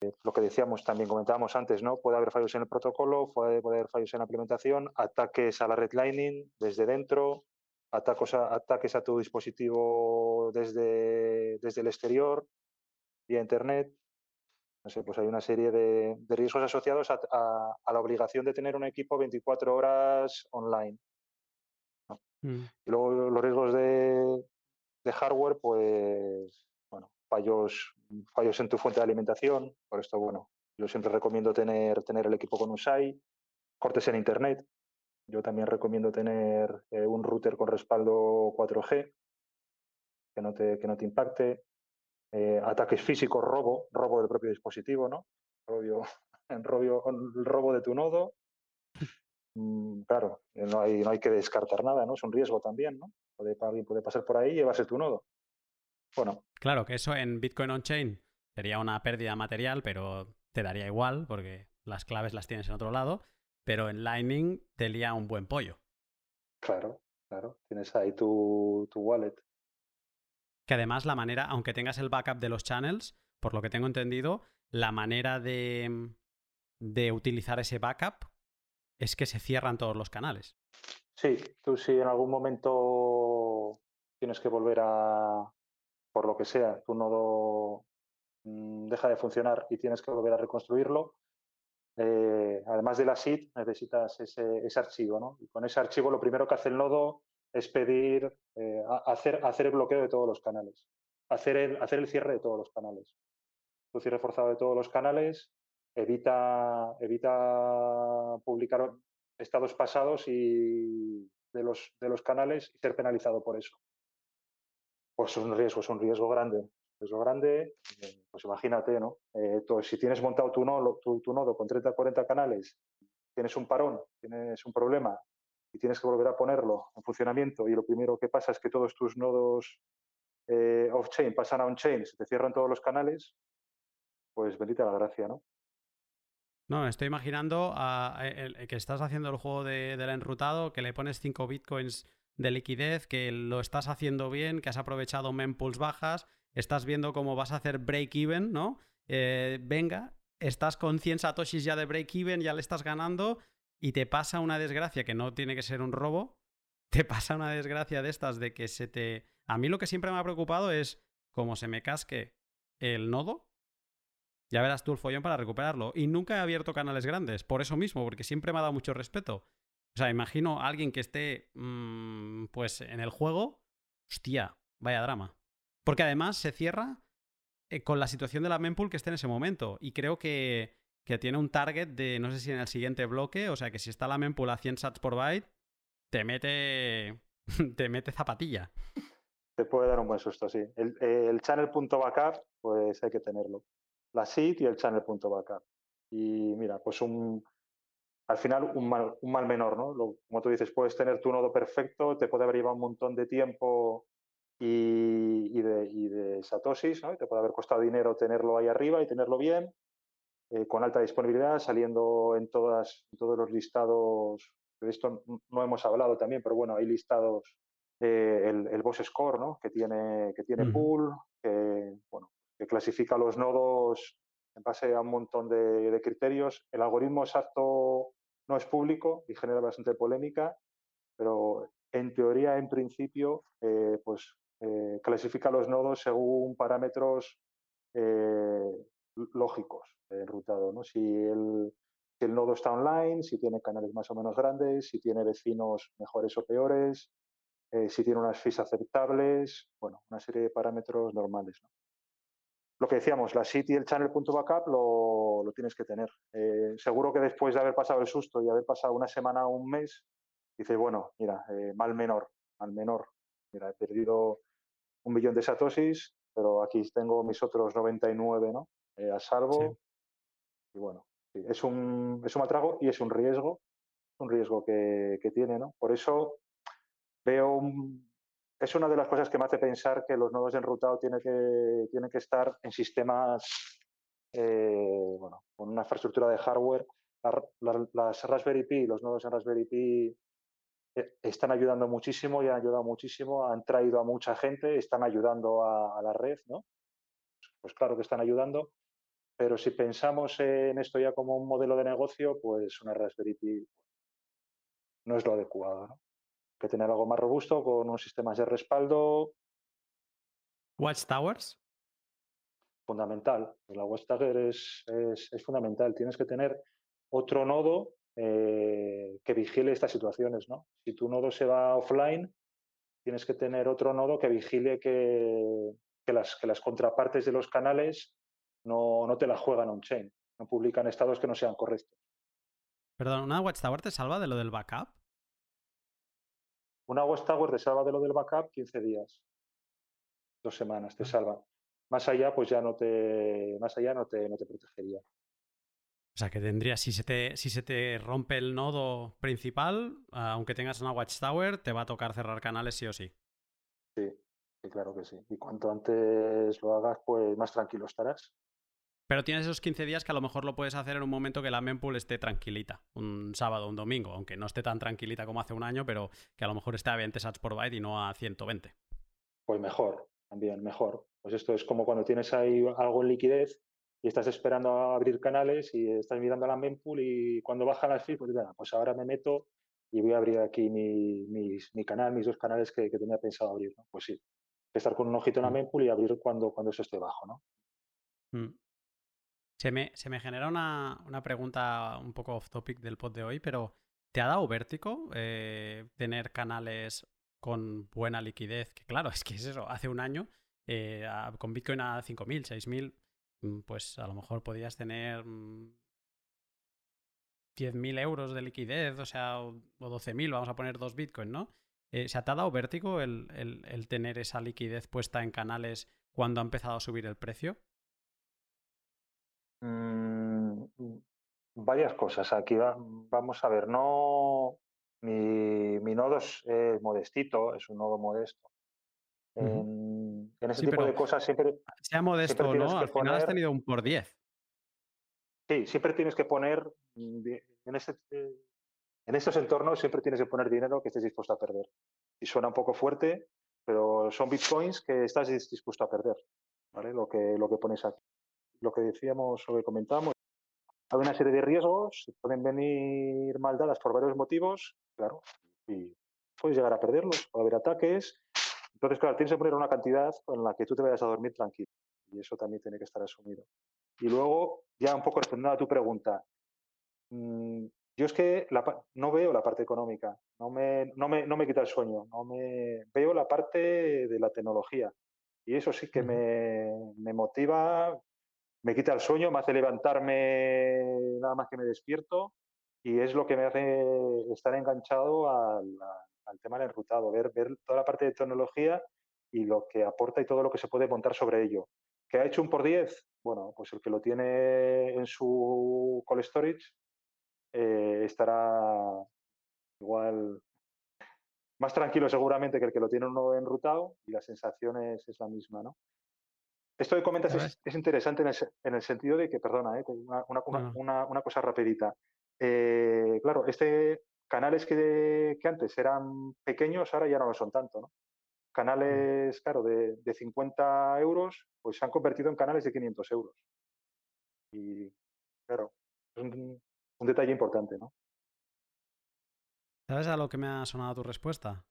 Eh, lo que decíamos, también comentábamos antes, ¿no? Puede haber fallos en el protocolo, puede, puede haber fallos en la implementación, ataques a la redlining desde dentro, ataques a, ataques a tu dispositivo desde, desde el exterior, vía Internet. No sé, pues hay una serie de, riesgos asociados a, la obligación de tener un equipo 24 horas online. Mm. Y luego los riesgos de, de hardware, pues, bueno, fallos, fallos en tu fuente de alimentación. Por esto, bueno, yo siempre recomiendo tener, tener el equipo con un SAI, cortes en Internet, yo también recomiendo tener eh, un router con respaldo 4G que no te, que no te impacte. Eh, ataques físicos, robo, robo del propio dispositivo, ¿no? Robo, robo, robo de tu nodo. Mm, claro, no hay, no hay que descartar nada, ¿no? Es un riesgo también, ¿no? Puede, alguien puede pasar por ahí y llevarse tu nodo. Bueno. Claro, que eso en Bitcoin on-chain sería una pérdida material, pero te daría igual porque las claves las tienes en otro lado pero en Lightning te lía un buen pollo. Claro, claro. Tienes ahí tu, wallet. Que además la manera, aunque tengas el backup de los channels, por lo que tengo entendido, la manera de, de utilizar ese backup es que se cierran todos los canales. Sí, tú si en algún momento tienes que volver a, por lo que sea, tu nodo mm, deja de funcionar y tienes que volver a reconstruirlo, eh, además de la SID, necesitas ese, archivo, ¿no? Y con ese archivo lo primero que hace el nodo es pedir, eh, hacer, hacer el bloqueo de todos los canales, hacer el, hacer el cierre de todos los canales. Tu cierre forzado de todos los canales evita, evita publicar estados pasados y de los, de los canales y ser penalizado por eso. Pues es un riesgo, es un riesgo grande. Riesgo grande, pues imagínate, ¿no? Eh, si tienes montado tu nodo, tu, tu nodo con 30 40 canales, tienes un parón, tienes un problema y tienes que volver a ponerlo en funcionamiento y lo primero que pasa es que todos tus nodos eh, off-chain pasan a on-chain, se te cierran todos los canales, pues bendita la gracia, ¿no? No, estoy imaginando que estás haciendo el juego de, del enrutado, que le pones 5 bitcoins de liquidez, que lo estás haciendo bien, que has aprovechado mempools bajas, estás viendo cómo vas a hacer break-even, ¿no? Eh, venga, estás con 100 satoshis ya de break-even, ya le estás ganando y te pasa una desgracia que no tiene que ser un robo, te pasa una desgracia de estas de que se te... A mí lo que siempre me ha preocupado es cómo se me casque el nodo, ya verás tú el follón para recuperarlo. Y nunca he abierto canales grandes, por eso mismo, porque siempre me ha dado mucho respeto. O sea, imagino a alguien que esté, mm, pues, en el juego, hostia, vaya drama. Porque además se cierra eh, con la situación de la mempool que esté en ese momento. Y creo que, que, tiene un target de, no sé si en el siguiente bloque, o sea, que si está la mempool a 100 sats por byte, te mete, te mete zapatilla. Te puede dar un buen susto, sí. El, el channel.backup, pues hay que tenerlo la SID y el channel.backup. Y mira, pues un, al final un mal, un mal menor, ¿no? como tú dices, puedes tener tu nodo perfecto, te puede haber llevado un montón de tiempo y, de, y de satoshis, ¿no? te puede haber costado dinero tenerlo ahí arriba y tenerlo bien, eh, con alta disponibilidad, saliendo en, todas, todos los listados, de esto no hemos hablado también, pero bueno, hay listados, eh, el, el, Boss Score, ¿no? que tiene, que tiene pool, que, bueno, que clasifica los nodos en base a un montón de, criterios. El algoritmo exacto no es público y genera bastante polémica, pero en teoría, en principio, eh, pues eh, clasifica los nodos según parámetros eh, lógicos de enrutado. ¿no? Si, el, el nodo está online, si tiene canales más o menos grandes, si tiene vecinos mejores o peores, si tiene unas fees aceptables, bueno, una serie de parámetros normales. ¿no? lo que decíamos, la City y el channel.backup lo, lo tienes que tener. Eh, seguro que después de haber pasado el susto y haber pasado una semana o un mes, dices, bueno, mira, eh, mal menor, mal menor. Mira, he perdido un millón de satosis, pero aquí tengo mis otros 99, ¿no? Eh, a salvo. Y bueno, es, un, es un atrago y es un riesgo, un riesgo que, que tiene, ¿no? Por eso veo un, es una de las cosas que me hace pensar que los nodos de enrutado tienen que, tienen que estar en sistemas eh, bueno, con una infraestructura de hardware. las Raspberry Pi, los nodos en Raspberry Pi eh, están ayudando muchísimo y han ayudado muchísimo, han traído a mucha gente, están ayudando a, la red, ¿no? Pues claro que están ayudando, pero si pensamos en esto ya como un modelo de negocio, pues una Raspberry Pi no es lo adecuado, ¿no? que tener algo más robusto con unos sistemas de respaldo. Watchtowers. Fundamental. La Watchtower es, es, fundamental. Tienes que tener otro nodo eh, que vigile estas situaciones. ¿no? Si tu nodo se va offline, tienes que tener otro nodo que vigile que, que, las, que las contrapartes de los canales no, no te la juegan on-chain, no publican estados que no sean correctos. Perdón, ¿una Watchtower te salva de lo del backup? Una Tower te salva de lo del backup 15 días, dos semanas, te ah. salva. Más allá, pues ya no te, más allá no te, no te protegería. O sea, que tendría, si se, te, si se te rompe el nodo principal, aunque tengas una Watchtower, te va a tocar cerrar canales sí o sí. Sí, sí, claro que sí. Y cuanto antes lo hagas, pues más tranquilo estarás. Pero tienes esos 15 días que a lo mejor lo puedes hacer en un momento que la mempool esté tranquilita. Un sábado, un domingo, aunque no esté tan tranquilita como hace un año, pero que a lo mejor esté a 20 sats por byte y no a 120. Pues mejor, también mejor. Pues esto es como cuando tienes ahí algo en liquidez y estás esperando a abrir canales y estás mirando a la mempool y cuando bajan las fees, pues, pues ahora me meto y voy a abrir aquí mi, mi, canal, mis dos canales que, tenía pensado abrir. Pues sí, estar con un ojito en la mm. mempool y abrir cuando, cuando eso esté bajo. ¿no? Mm. Se me, genera una, pregunta un poco off topic del pod de hoy, pero ¿te ha dado vértigo eh, tener canales con buena liquidez? Que claro, es que es eso, hace un año eh, con Bitcoin a 5.000, 6.000, mm, pues a lo mejor podías tener 10.000 euros de liquidez, o sea, o, 12.000, vamos a poner dos Bitcoin, ¿no? Eh, ¿Se ha dado vértigo el, el, tener esa liquidez puesta en canales cuando ha empezado a subir el precio? Mm, varias cosas. Aquí vamos a ver, no. Mi, mi nodo es modestito, es un nodo modesto. En, ese tipo de cosas siempre. Sea modesto o no, al final has tenido un por 10. Sí, siempre tienes que poner. Mm, en, este, en estos entornos siempre tienes que poner dinero que estés dispuesto a perder. Y suena un poco fuerte, pero son bitcoins que estás dispuesto a perder. ¿vale? Lo, que, lo que pones aquí. Lo que decíamos o que comentábamos. Hay una serie de riesgos, pueden venir mal dadas por varios motivos, claro, y puedes llegar a perderlos, puede haber ataques, entonces, claro, tienes que poner una cantidad con la que tú te vayas a dormir tranquilo. Y eso también tiene que estar asumido. Y luego, ya un poco respondiendo a tu pregunta, mm, yo es que no veo la parte económica, no me, no, me, no me quita el sueño, no me veo la parte de la tecnología. Y eso sí que me, me motiva, me quita el sueño, me hace levantarme nada más que me despierto y es lo que me hace estar enganchado al tema del enrutado, ver, ver toda la parte de tecnología y lo que aporta y todo lo que se puede montar sobre ello. ¿Qué ha hecho un por 10? Bueno, pues el que lo tiene en su call storage eh, estará igual más tranquilo seguramente que el que lo tiene uno enrutado y la sensación es, la misma, ¿no? Esto que comentas es, interesante en el, sentido de que, perdona, eh, una, cosa rapidita. Eh, claro, este canales que, antes eran pequeños, ahora ya no lo son tanto, ¿no? Canales, claro, de, 50 euros, pues se han convertido en canales de 500 euros. Y, claro, es un, detalle importante, ¿no? ¿Sabes a lo que me ha sonado tu respuesta?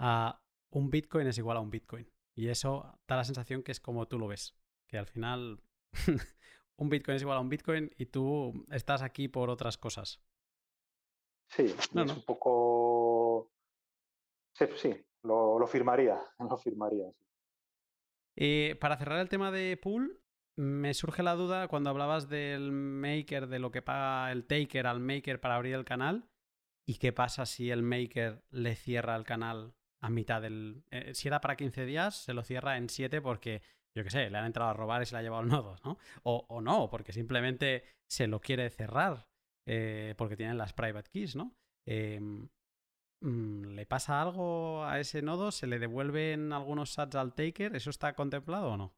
A un Bitcoin es igual a un Bitcoin. Y eso da la sensación que es como tú lo ves. Que al final un Bitcoin es igual a un Bitcoin y tú estás aquí por otras cosas. Sí, es un poco. Sí, lo, firmaría, lo firmaría. Eh, para cerrar el tema de pool, me surge la duda cuando hablabas del maker, de lo que paga el taker al maker para abrir el canal. ¿Y qué pasa si el maker le cierra el canal a mitad del. Eh, si era para 15 días, se lo cierra en 7 porque, yo qué sé, le han entrado a robar y se le ha llevado el nodo, ¿no? O, o no, porque simplemente se lo quiere cerrar. Eh, porque tienen las private keys, ¿no? Em, mm, ¿Le pasa algo a ese nodo? ¿Se le devuelven algunos sats al taker? ¿Eso está contemplado o no?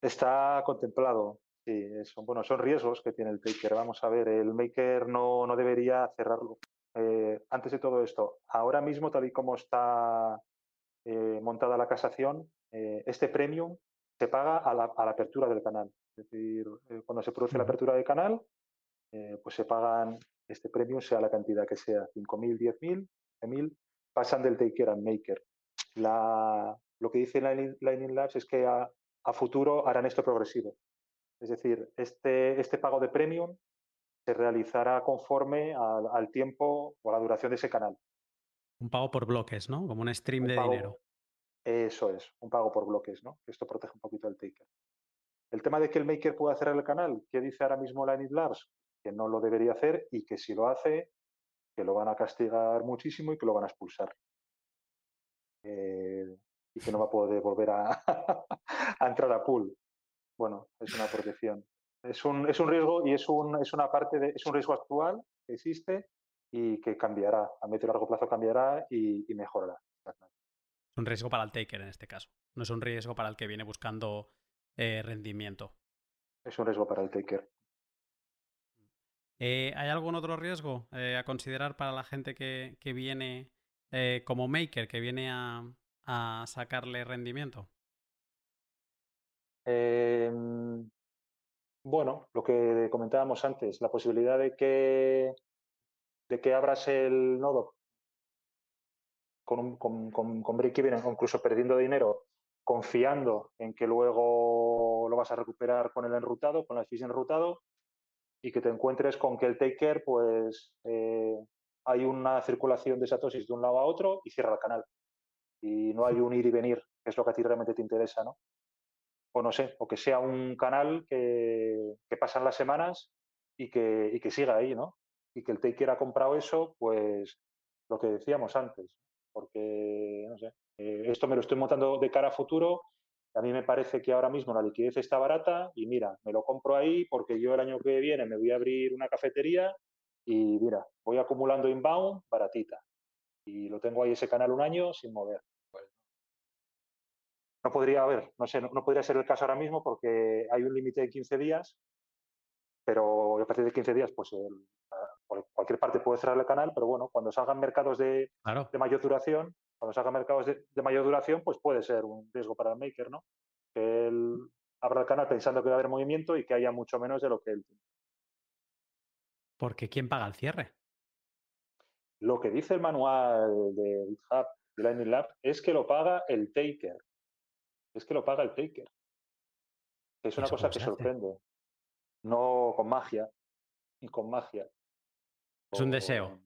Está contemplado, sí. Son, bueno, son riesgos que tiene el taker. Vamos a ver, el maker no, no debería cerrarlo. Eh, antes de todo esto, ahora mismo, tal y como está eh, montada la casación, este premium se paga a la, a la, apertura del canal. Es decir, cuando se produce la apertura del canal, eh, pues se pagan este premio, sea la cantidad que sea, 5.000, 10.000, 15.000, pasan del taker al maker. lo que dice Lightning Labs es que a, futuro harán esto progresivo. Es decir, este, este pago de premium se realizará conforme al, tiempo o a la duración de ese canal. Un pago por bloques, ¿no? Como un stream de dinero. Eso es, un pago por bloques, ¿no? Esto protege un poquito al taker. El tema de que el maker pueda cerrar el canal, ¿qué dice ahora mismo Lightning Labs? que no lo debería hacer y que si lo hace, que lo van a castigar muchísimo y que lo van a expulsar. Eh, y que no va a poder volver a, entrar a pool. Bueno, es una protección. Es un, es un riesgo y es, un, es una parte de, es un riesgo actual que existe y que cambiará, a medio y largo plazo cambiará y, mejorará. Es un riesgo para el taker en este caso, no es un riesgo para el que viene buscando eh, rendimiento. Es un riesgo para el taker. Eh, ¿Hay algún otro riesgo eh, a considerar para la gente que, viene eh, como maker, que viene a, sacarle rendimiento? Bueno, lo que comentábamos antes, la posibilidad de que, de que abras el nodo con, con, con, con break-even, incluso perdiendo dinero, confiando en que luego lo vas a recuperar con el enrutado, con la fees enrutado, y que te encuentres con que el taker, pues eh, hay una circulación de satosis de un lado a otro y cierra el canal. Y no hay un ir y venir, que es lo que a ti realmente te interesa, ¿no? O no sé, o que sea un canal que, pasan las semanas y que, y que siga ahí, ¿no? Y que el taker ha comprado eso, pues lo que decíamos antes, porque, no sé, eh, esto me lo estoy montando de cara a futuro, a mí me parece que ahora mismo la liquidez está barata y mira, me lo compro ahí porque yo el año que viene me voy a abrir una cafetería y mira, voy acumulando inbound baratita y lo tengo ahí ese canal un año sin mover. No podría haber, no sé, no, podría ser el caso ahora mismo porque hay un límite de 15 días, pero a partir de 15 días, pues por cualquier parte puede cerrar el canal, pero bueno, cuando salgan mercados de, de mayor duración, cuando salgan mercados de, de, mayor duración, pues puede ser un riesgo para el maker, ¿no? Que él abra el canal pensando que va a haber movimiento y que haya mucho menos de lo que él tiene. Porque ¿quién paga el cierre? Lo que dice el manual de GitHub, de Lightning Lab, es que lo paga el taker. Es que lo paga el taker. Es una cosa que sorprende. No con magia. Y con magia. Es un deseo.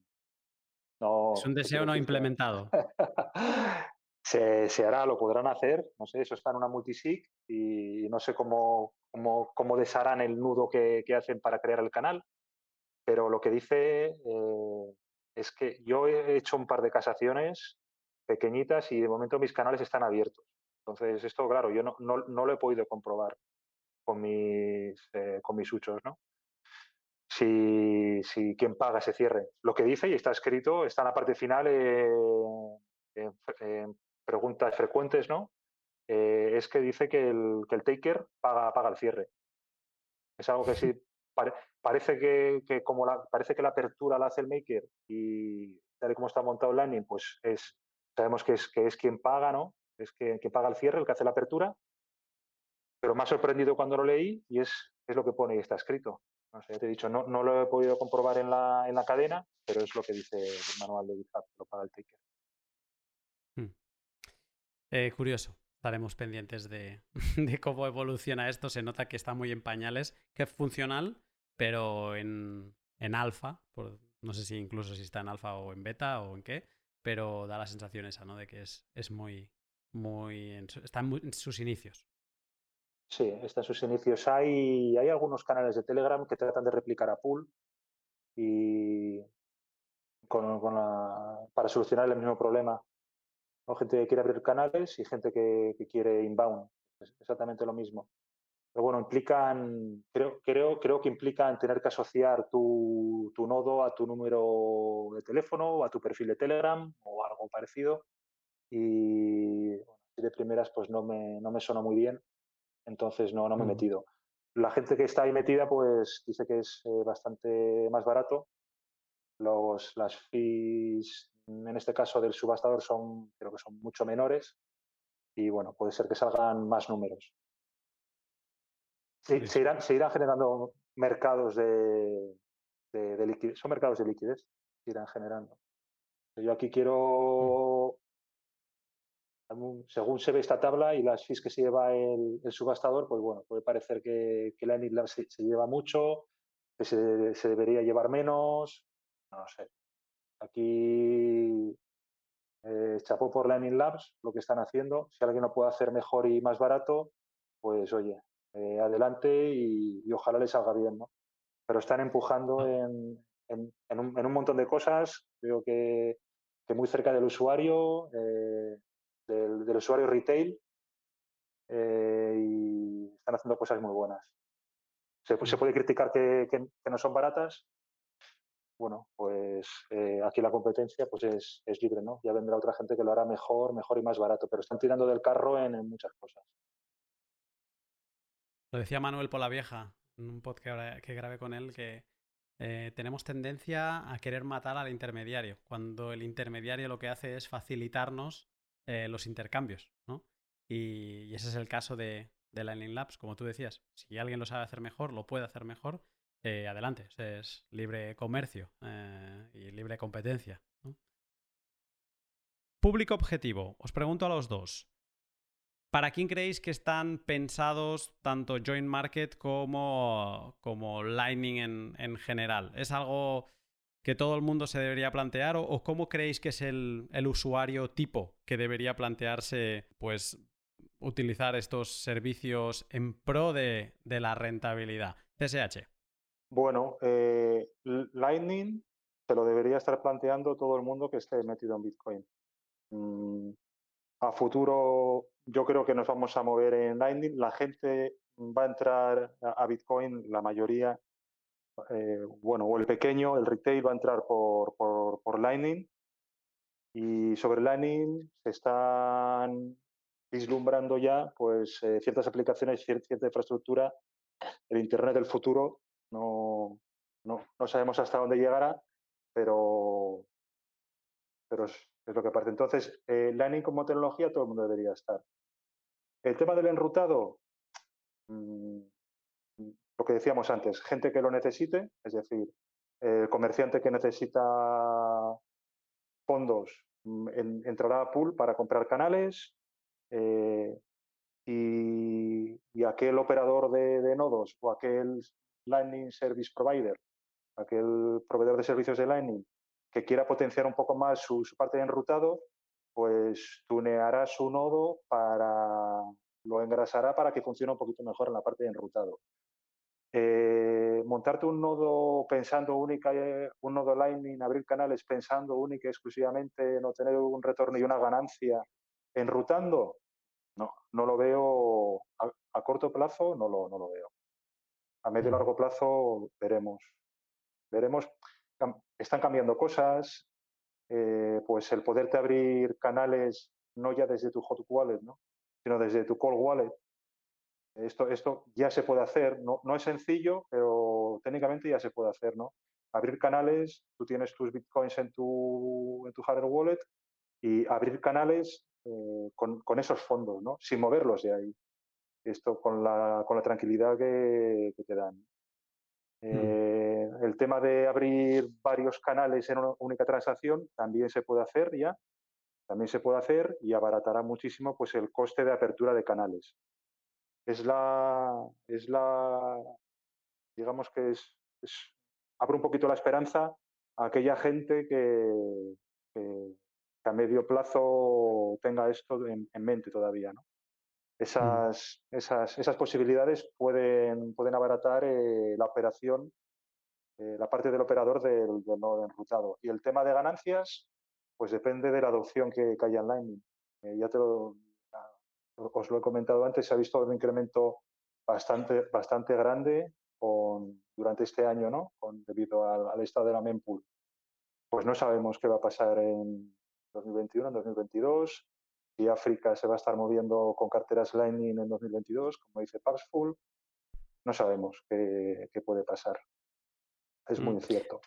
No, es un deseo no implementado. se, se, hará, lo podrán hacer. No sé, eso está en una multisig y no sé cómo, cómo, cómo desharán el nudo que, que, hacen para crear el canal pero lo que dice eh, es que yo he hecho un par de casaciones pequeñitas y de momento mis canales están abiertos. Entonces, esto, claro, yo no, no, no lo he podido comprobar con mis, eh, con mis huchos, ¿no? Si, si quién paga ese cierre. Lo que dice y está escrito, está en la parte final eh, en, preguntas frecuentes, ¿no? es que dice que el, que el taker paga, paga el cierre. Es algo que sí parece que, como la, parece que la apertura la hace el maker y tal y como está montado el landing, pues es, sabemos que es, que es quien paga, ¿no? Es quien, paga el cierre, el que hace la apertura. Pero me ha sorprendido cuando lo leí y es, es lo que pone y está escrito. No sé, ya te he dicho, no, no lo he podido comprobar en la, en la cadena, pero es lo que dice el manual de GitHub, lo paga el taker. Hmm. Eh, curioso estaremos pendientes de, de, cómo evoluciona esto. Se nota que está muy en pañales, que es funcional, pero en, en alfa, no sé si incluso si está en alfa o en beta o en qué, pero da la sensación esa, ¿no? De que es, es muy, muy, está en, sus inicios. Sí, está en sus inicios. Hay, hay algunos canales de Telegram que tratan de replicar a Pool y con, con para solucionar el mismo problema. Gente que quiere abrir canales y gente que, que quiere inbound. Es exactamente lo mismo. Pero bueno, implican, creo, creo, creo que implican tener que asociar tu, tu nodo a tu número de teléfono o a tu perfil de Telegram o algo parecido. Y de primeras pues no me, no me suena muy bien, entonces no, no me he metido. La gente que está ahí metida pues dice que es eh, bastante más barato. Los, las fees, en este caso del subastador, son, creo que son mucho menores y bueno, puede ser que salgan más números se, irán, se, irán, generando mercados de, de, liquidez. Son mercados de liquidez, se irán generando. Yo aquí quiero, según se ve esta tabla y las fees que se lleva el, subastador, pues bueno, puede parecer que, que la se, se, lleva mucho, que se, se, debería llevar menos, no sé. Aquí eh, chapó por Learning Labs lo que están haciendo. Si alguien lo puede hacer mejor y más barato, pues oye, eh, adelante y, ojalá les salga bien, ¿no? Pero están empujando en, en, un, montón de cosas, creo que, muy cerca del usuario, eh, del, usuario retail, eh, y están haciendo cosas muy buenas. Se, mm. puede criticar que, no son baratas, bueno, pues aquí la competencia pues es, es, libre, ¿no? Ya vendrá otra gente que lo hará mejor, mejor y más barato, pero están tirando del carro en, en muchas cosas. Lo decía Manuel Polavieja en un podcast que grabé con él que eh, tenemos tendencia a querer matar al intermediario, cuando el intermediario lo que hace es facilitarnos eh, los intercambios, ¿no? Y, ese es el caso de, de Lightning Labs, como tú decías. Si alguien lo sabe hacer mejor, lo puede hacer mejor, eh, adelante. Es libre comercio y libre competencia. Público objetivo. Os pregunto a los dos. ¿Para quién creéis que están pensados tanto Join Market como, como Lightning en, general? ¿Es algo que todo el mundo se debería plantear o, cómo creéis que es el, usuario tipo que debería plantearse pues utilizar estos servicios en pro de, de la rentabilidad? CSH. Bueno, eh, Lightning se lo debería estar planteando todo el mundo que esté metido en Bitcoin. Mm, a futuro yo creo que nos vamos a mover en Lightning. La gente va a entrar a Bitcoin, la mayoría, eh, bueno, o el pequeño, el retail va a entrar por, por, Lightning. Y sobre Lightning se están vislumbrando ya pues, eh, ciertas aplicaciones, cierta infraestructura, el Internet del futuro. No, no, no sabemos hasta dónde llegará, pero, pero es, lo que parte. Entonces, eh, Lightning como tecnología todo el mundo debería estar. El tema del enrutado, mm, lo que decíamos antes, gente que lo necesite, es decir, el comerciante que necesita fondos mm, entrará a pool para comprar canales eh, y, aquel operador de, nodos o aquel Lightning Service Provider, aquel proveedor de servicios de Lightning que quiera potenciar un poco más su, su parte de enrutado, pues tuneará su nodo para, lo engrasará para que funcione un poquito mejor en la parte de enrutado. Eh, montarte un nodo pensando única, eh, un nodo Lightning, abrir canales pensando única y exclusivamente en obtener un retorno y una ganancia enrutando, no, no lo veo a, corto plazo, no lo, no lo veo. A medio y largo plazo veremos. Veremos, están cambiando cosas, eh, pues el poderte abrir canales no ya desde tu hot wallet, ¿no? sino desde tu cold wallet, esto, esto ya se puede hacer, no, no es sencillo, pero técnicamente ya se puede hacer, ¿no? Abrir canales, tú tienes tus bitcoins en tu, en tu hardware wallet y abrir canales eh, con, con, esos fondos, ¿no? Sin moverlos de ahí. Esto con la, con la tranquilidad que, te dan. Mm. Eh, el tema de abrir varios canales en una única transacción también se puede hacer ya, también se puede hacer y abaratará muchísimo pues, el coste de apertura de canales es la, es la digamos que es, abre un poquito la esperanza a aquella gente que, a medio plazo tenga esto en, mente todavía. ¿no? Esas, esas, esas, posibilidades pueden, pueden abaratar eh, la operación, eh, la parte del operador del, nodo enrutado. Y el tema de ganancias, pues depende de la adopción que, haya en Lightning. Eh, ya te lo, os lo he comentado antes, se ha visto un incremento bastante, bastante grande con, durante este año, ¿no? Con, debido al, estado de la mempool. Pues no sabemos qué va a pasar en 2021, en 2022, si África se va a estar moviendo con carteras Lightning en 2022, como dice Paxful, no sabemos qué, puede pasar. Es muy mm. incierto.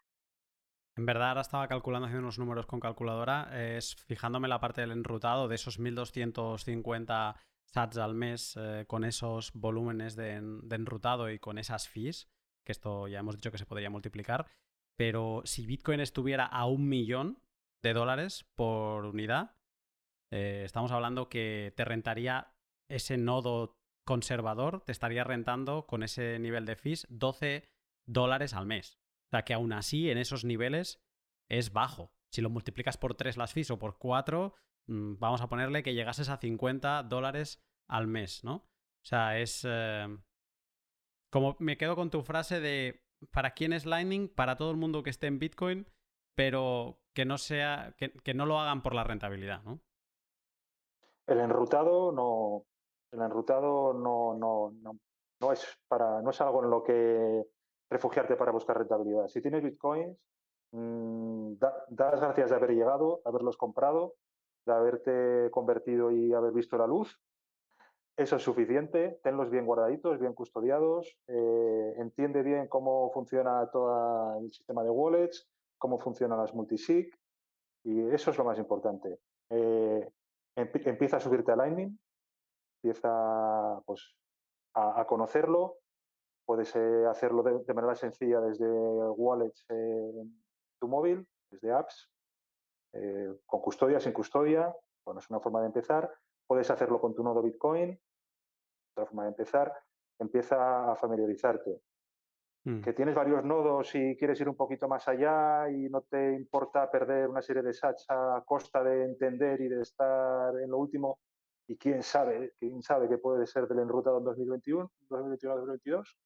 En verdad, ahora estaba calculando, haciendo unos números con calculadora, es fijándome la parte del enrutado de esos 1250 sats al mes eh, con esos volúmenes de, enrutado y con esas fees, que esto ya hemos dicho que se podría multiplicar, pero si Bitcoin estuviera a un millón de dólares por unidad, eh, estamos hablando que te rentaría ese nodo conservador, te estaría rentando con ese nivel de fees 12 dólares al mes. O sea que aún así, en esos niveles, es bajo. Si lo multiplicas por 3 las fees o por 4, mm, vamos a ponerle que llegases a 50 dólares al mes, ¿no? O sea, es... Eh, como me quedo con tu frase de, ¿para quién es Lightning? Para todo el mundo que esté en Bitcoin, pero que no sea, que, no lo hagan por la rentabilidad, ¿no? El enrutado no, el enrutado no, no, no, no, es para, no es algo en lo que refugiarte para buscar rentabilidad. Si tienes bitcoins, mm, da, das gracias de haber llegado, de haberlos comprado, de haberte convertido y haber visto la luz. Eso es suficiente, tenlos bien guardaditos, bien custodiados, eh, entiende bien cómo funciona todo el sistema de wallets, cómo funcionan las multisig, y eso es lo más importante. Eh, empieza a subirte a Lightning, empieza pues, a conocerlo, Puedes eh, hacerlo de, manera sencilla desde wallets en tu móvil, desde apps, eh, con custodia, sin custodia. Bueno, es una forma de empezar. Puedes hacerlo con tu nodo Bitcoin, otra forma de empezar. Empieza a familiarizarte. Mm. Que tienes varios nodos y quieres ir un poquito más allá y no te importa perder una serie de sats a costa de entender y de estar en lo último. Y quién sabe, quién sabe qué puede ser del enrutado en 2021, 2021-2022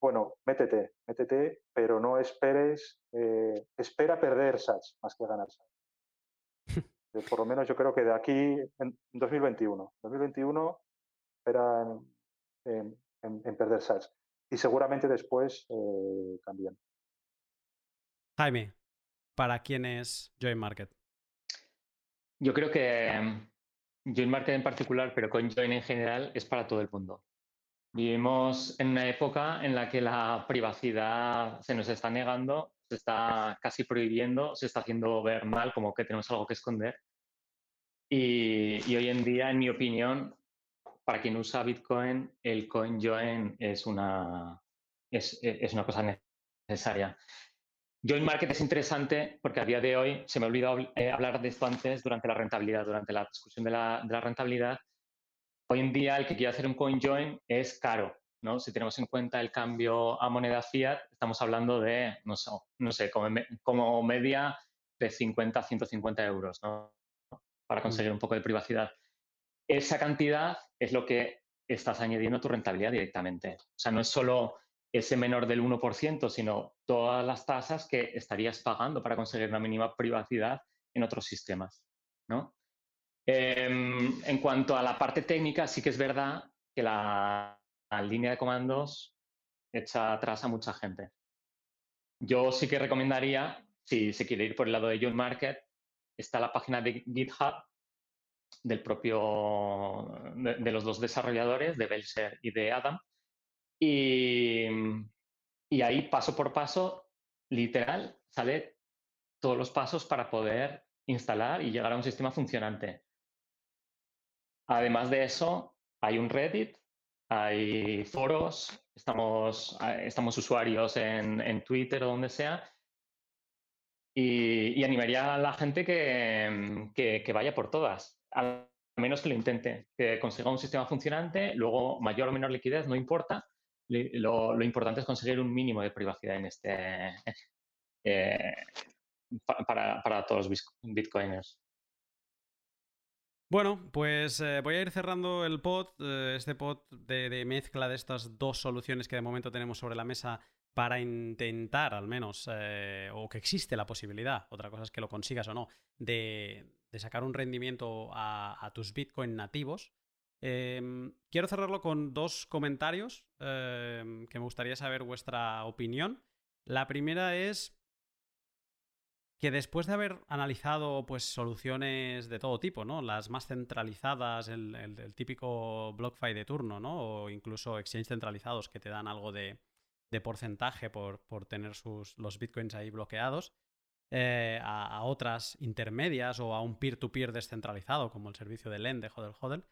bueno, métete, métete, pero no esperes, eh, espera perder SATs más que ganar SATs. Por lo menos yo creo que de aquí en 2021, 2021 espera en, perder SATs y seguramente después eh, también. Jaime, ¿para quién es Join Market? Yo creo que Join Market en particular, pero con Join en general, es para todo el mundo. Vivimos en una época en la que la privacidad se nos está negando, se está casi prohibiendo, se está haciendo ver mal, como que tenemos algo que esconder. Y, hoy en día, en mi opinión, para quien usa Bitcoin, el CoinJoin es una, es, una cosa necesaria. Join Market es interesante porque a día de hoy, se me ha olvidado eh, hablar de esto antes, durante la rentabilidad, durante la discusión de la, de la rentabilidad, Hoy en día el que quiere hacer un coin join es caro, ¿no? Si tenemos en cuenta el cambio a moneda fiat, estamos hablando de, no sé, no sé como, media de 50 a 150 euros, ¿no? Para conseguir mm. un poco de privacidad. Esa cantidad es lo que estás añadiendo a tu rentabilidad directamente. O sea, no es solo ese menor del 1%, sino todas las tasas que estarías pagando para conseguir una mínima privacidad en otros sistemas, ¿no? Em, en cuanto a la parte técnica, sí que es verdad que la, línea de comandos echa atrás a mucha gente. Yo sí que recomendaría, si se quiere ir por el lado de John Market, está la página de GitHub del propio, de, los dos desarrolladores, de Belser y de Adam. Y, y ahí, paso por paso, literal, sale todos los pasos para poder instalar y llegar a un sistema funcionante. Además de eso, hay un Reddit, hay foros, estamos, eh, estamos usuarios en, Twitter o donde sea. Y, animaría a la gente que, vaya por todas, al menos que lo intente, que consiga un sistema funcionante, luego mayor o menor liquidez, no importa. Lo, importante es conseguir un mínimo de privacidad en este eh, para, para todos los bitcoiners. Bueno, pues eh, voy a ir cerrando el pod, eh, este pod de, mezcla de estas dos soluciones que de momento tenemos sobre la mesa para intentar al menos, eh, o que existe la posibilidad, otra cosa es que lo consigas o no, de, sacar un rendimiento a, tus Bitcoin nativos. Em, quiero cerrarlo con dos comentarios em, que me gustaría saber vuestra opinión. La primera es que después de haber analizado pues, soluciones de todo tipo, ¿no? Las más centralizadas, el, típico BlockFi de turno, ¿no? O incluso exchange centralizados que te dan algo de, porcentaje por, tener sus, los bitcoins ahí bloqueados, eh, a, otras intermedias o a un peer-to-peer descentralizado como el servicio de Lend de Hodel Hodel.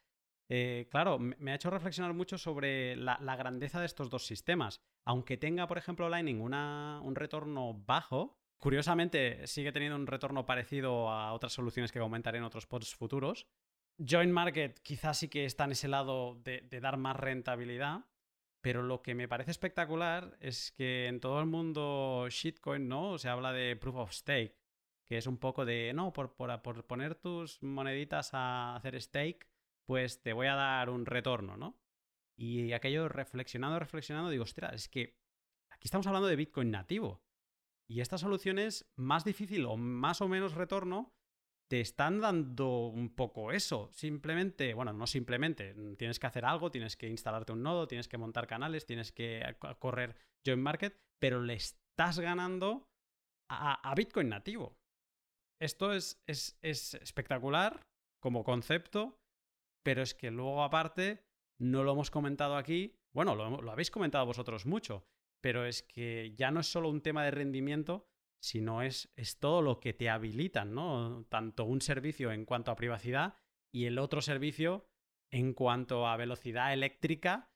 Eh, claro, me ha hecho reflexionar mucho sobre la, grandeza de estos dos sistemas. Aunque tenga, por ejemplo, Lightning un retorno bajo, Curiosamente, sigue teniendo un retorno parecido a otras soluciones que comentaré en otros pods futuros. Joint Market quizás sí que está en ese lado de, dar más rentabilidad, pero lo que me parece espectacular es que en todo el mundo shitcoin, ¿no? Se habla de proof of stake, que es un poco de, no, por, por poner tus moneditas a hacer stake, pues te voy a dar un retorno, ¿no? Y aquello reflexionando, reflexionando, digo, ostras, es que aquí estamos hablando de Bitcoin nativo. Y estas soluciones, más difícil o más o menos retorno, te están dando un poco eso. Simplemente, bueno, no simplemente, tienes que hacer algo, tienes que instalarte un nodo, tienes que montar canales, tienes que correr join market, pero le estás ganando a, Bitcoin nativo. Esto es, es, espectacular como concepto, pero es que luego aparte no lo hemos comentado aquí. Bueno, lo habéis comentado vosotros mucho pero es que ya no es solo un tema de rendimiento, sino es, es todo lo que te habilitan, ¿no? Tanto un servicio en cuanto a privacidad y el otro servicio en cuanto a velocidad eléctrica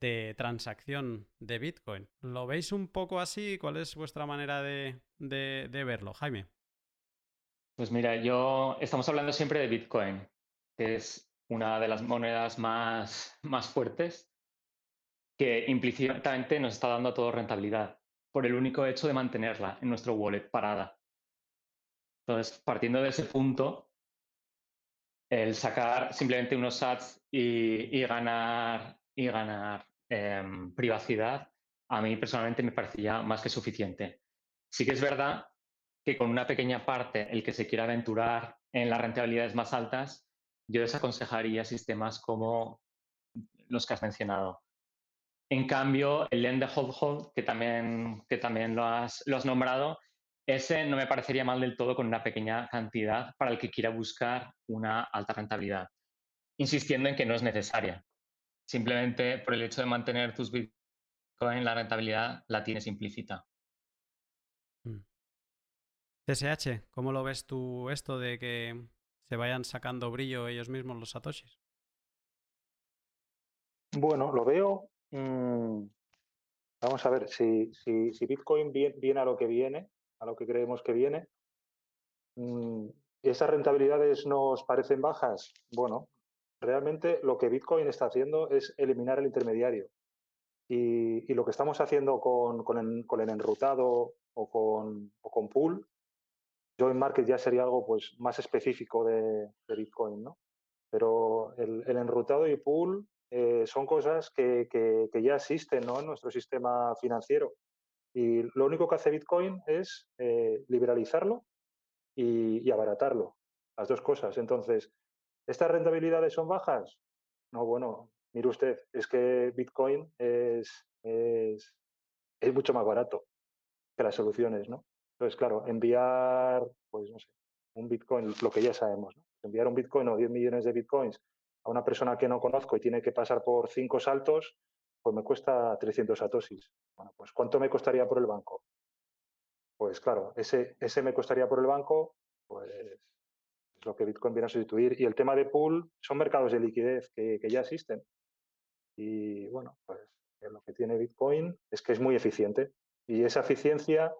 de transacción de Bitcoin. ¿Lo veis un poco así? ¿Cuál es vuestra manera de, de, verlo, Jaime? Pues mira, yo estamos hablando siempre de Bitcoin, que es una de las monedas más, más fuertes que implícitamente nos está dando a todo rentabilidad por el único hecho de mantenerla en nuestro wallet parada. Entonces, partiendo de ese punto, el sacar simplemente unos sats y, ganar, y ganar em, privacidad a mí personalmente me parecía más que suficiente. Sí que es verdad que con una pequeña parte, el que se quiera aventurar en las rentabilidades más altas, yo desaconsejaría sistemas como los que has mencionado. En cambio, el lend hold hold, que también, que también lo, has, lo has nombrado, ese no me parecería mal del todo con una pequeña cantidad para el que quiera buscar una alta rentabilidad, insistiendo en que no es necesaria. Simplemente por el hecho de mantener tus Bitcoin, la rentabilidad la tienes implícita. TSH, mm. ¿cómo lo ves tú esto de que se vayan sacando brillo ellos mismos los satoshis? Bueno, lo veo. Mm, vamos a ver, si, Bitcoin viene, a lo que viene, a lo que creemos que viene, mm, ¿esas rentabilidades nos parecen bajas? Bueno, realmente lo que Bitcoin está haciendo es eliminar el intermediario. Y, lo que estamos haciendo con, el, enrutado o con, pool, joint market ya sería algo pues, más específico de, Bitcoin, ¿no? Pero el, el enrutado y pool eh, son cosas que, ya existen en nuestro sistema financiero. Y lo único que hace Bitcoin es eh, liberalizarlo y, abaratarlo, las dos cosas. Entonces, ¿estas rentabilidades son bajas? No, bueno, mire usted, es que Bitcoin es, es, es mucho más barato que las soluciones, ¿no? Entonces, claro, enviar, pues no sé, un Bitcoin, lo que ya sabemos, enviar un Bitcoin o 10 millones de Bitcoins a una persona que no conozco y tiene que pasar por cinco saltos, pues me cuesta 300 satosis. Bueno, pues ¿cuánto me costaría por el banco? Pues claro, ese, ese me costaría por el banco, pues es lo que Bitcoin viene a sustituir. Y el tema de pool son mercados de liquidez que, ya existen. Y bueno, pues lo que tiene Bitcoin es que es muy eficiente. Y esa eficiencia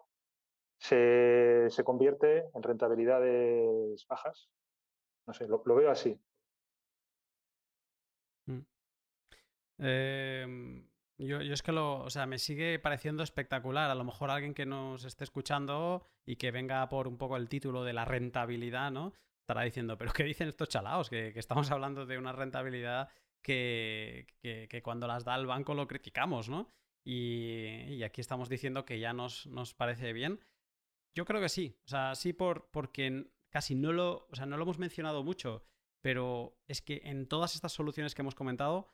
se, convierte en rentabilidades bajas. No sé, lo veo así. Em, yo, es que lo, o sea, me sigue pareciendo espectacular. A lo mejor alguien que nos esté escuchando y que venga por un poco el título de la rentabilidad, ¿no? Estará diciendo, pero ¿qué dicen estos chalaos? Que, estamos hablando de una rentabilidad que, cuando las da el banco lo criticamos, ¿no? Y, aquí estamos diciendo que ya nos, nos, parece bien. Yo creo que sí. O sea, sí por, porque casi no lo, o sea, no lo hemos mencionado mucho, pero es que en todas estas soluciones que hemos comentado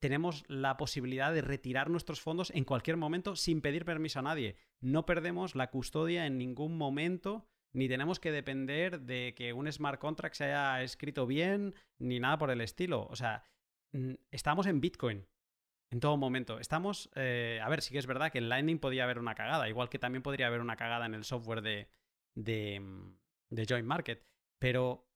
tenemos la posibilidad de retirar nuestros fondos en cualquier momento sin pedir permiso a nadie. No perdemos la custodia en ningún momento, ni tenemos que depender de que un smart contract se haya escrito bien, ni nada por el estilo. O sea, estamos en Bitcoin. En todo momento. Estamos. Eh, a ver, sí que es verdad que en Lightning podría haber una cagada. Igual que también podría haber una cagada en el software de, de, de Joint Market. Pero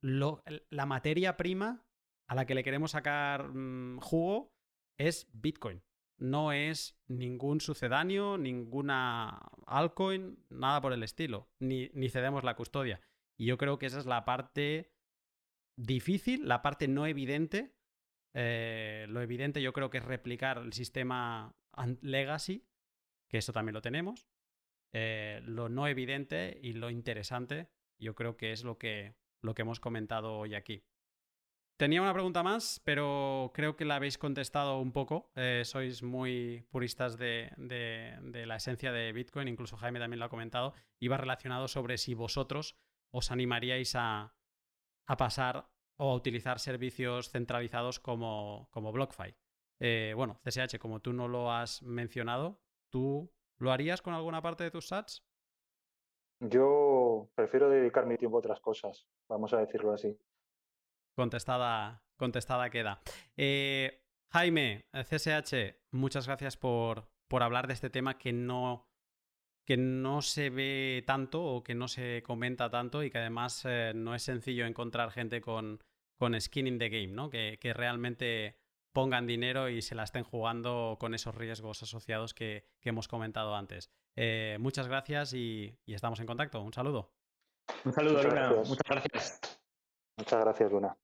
la materia prima a la que le queremos sacar mm, jugo es Bitcoin. No es ningún sucedáneo, ninguna altcoin, nada por el estilo. Ni, ni cedemos la custodia. Y yo creo que esa es la parte difícil, la parte no evidente. Eh, lo evidente yo creo que es replicar el sistema legacy, que eso también lo tenemos. Eh, lo no evidente y lo interesante, yo creo que es lo que, lo que hemos comentado hoy aquí. Tenía una pregunta más, pero creo que la habéis contestado un poco. Eh, sois muy puristas de, la esencia de Bitcoin, incluso Jaime también lo ha comentado. Iba relacionado sobre si vosotros os animaríais a, pasar o a utilizar servicios centralizados como, BlockFi. Eh, bueno, CSH, como tú no lo has mencionado, ¿tú lo harías con alguna parte de tus sats? Yo prefiero dedicar mi tiempo a otras cosas, vamos a decirlo así. Contestada, contestada queda. Eh, Jaime, CSH, muchas gracias por, por hablar de este tema que no, que no se ve tanto o que no se comenta tanto y que además eh, no es sencillo encontrar gente con, con skin in the game, ¿no? Que, realmente pongan dinero y se la estén jugando con esos riesgos asociados que, hemos comentado antes. Eh, muchas gracias y, y, estamos en contacto. Un saludo. Un saludo, Luna. Muchas gracias. Muchas gracias, Luna.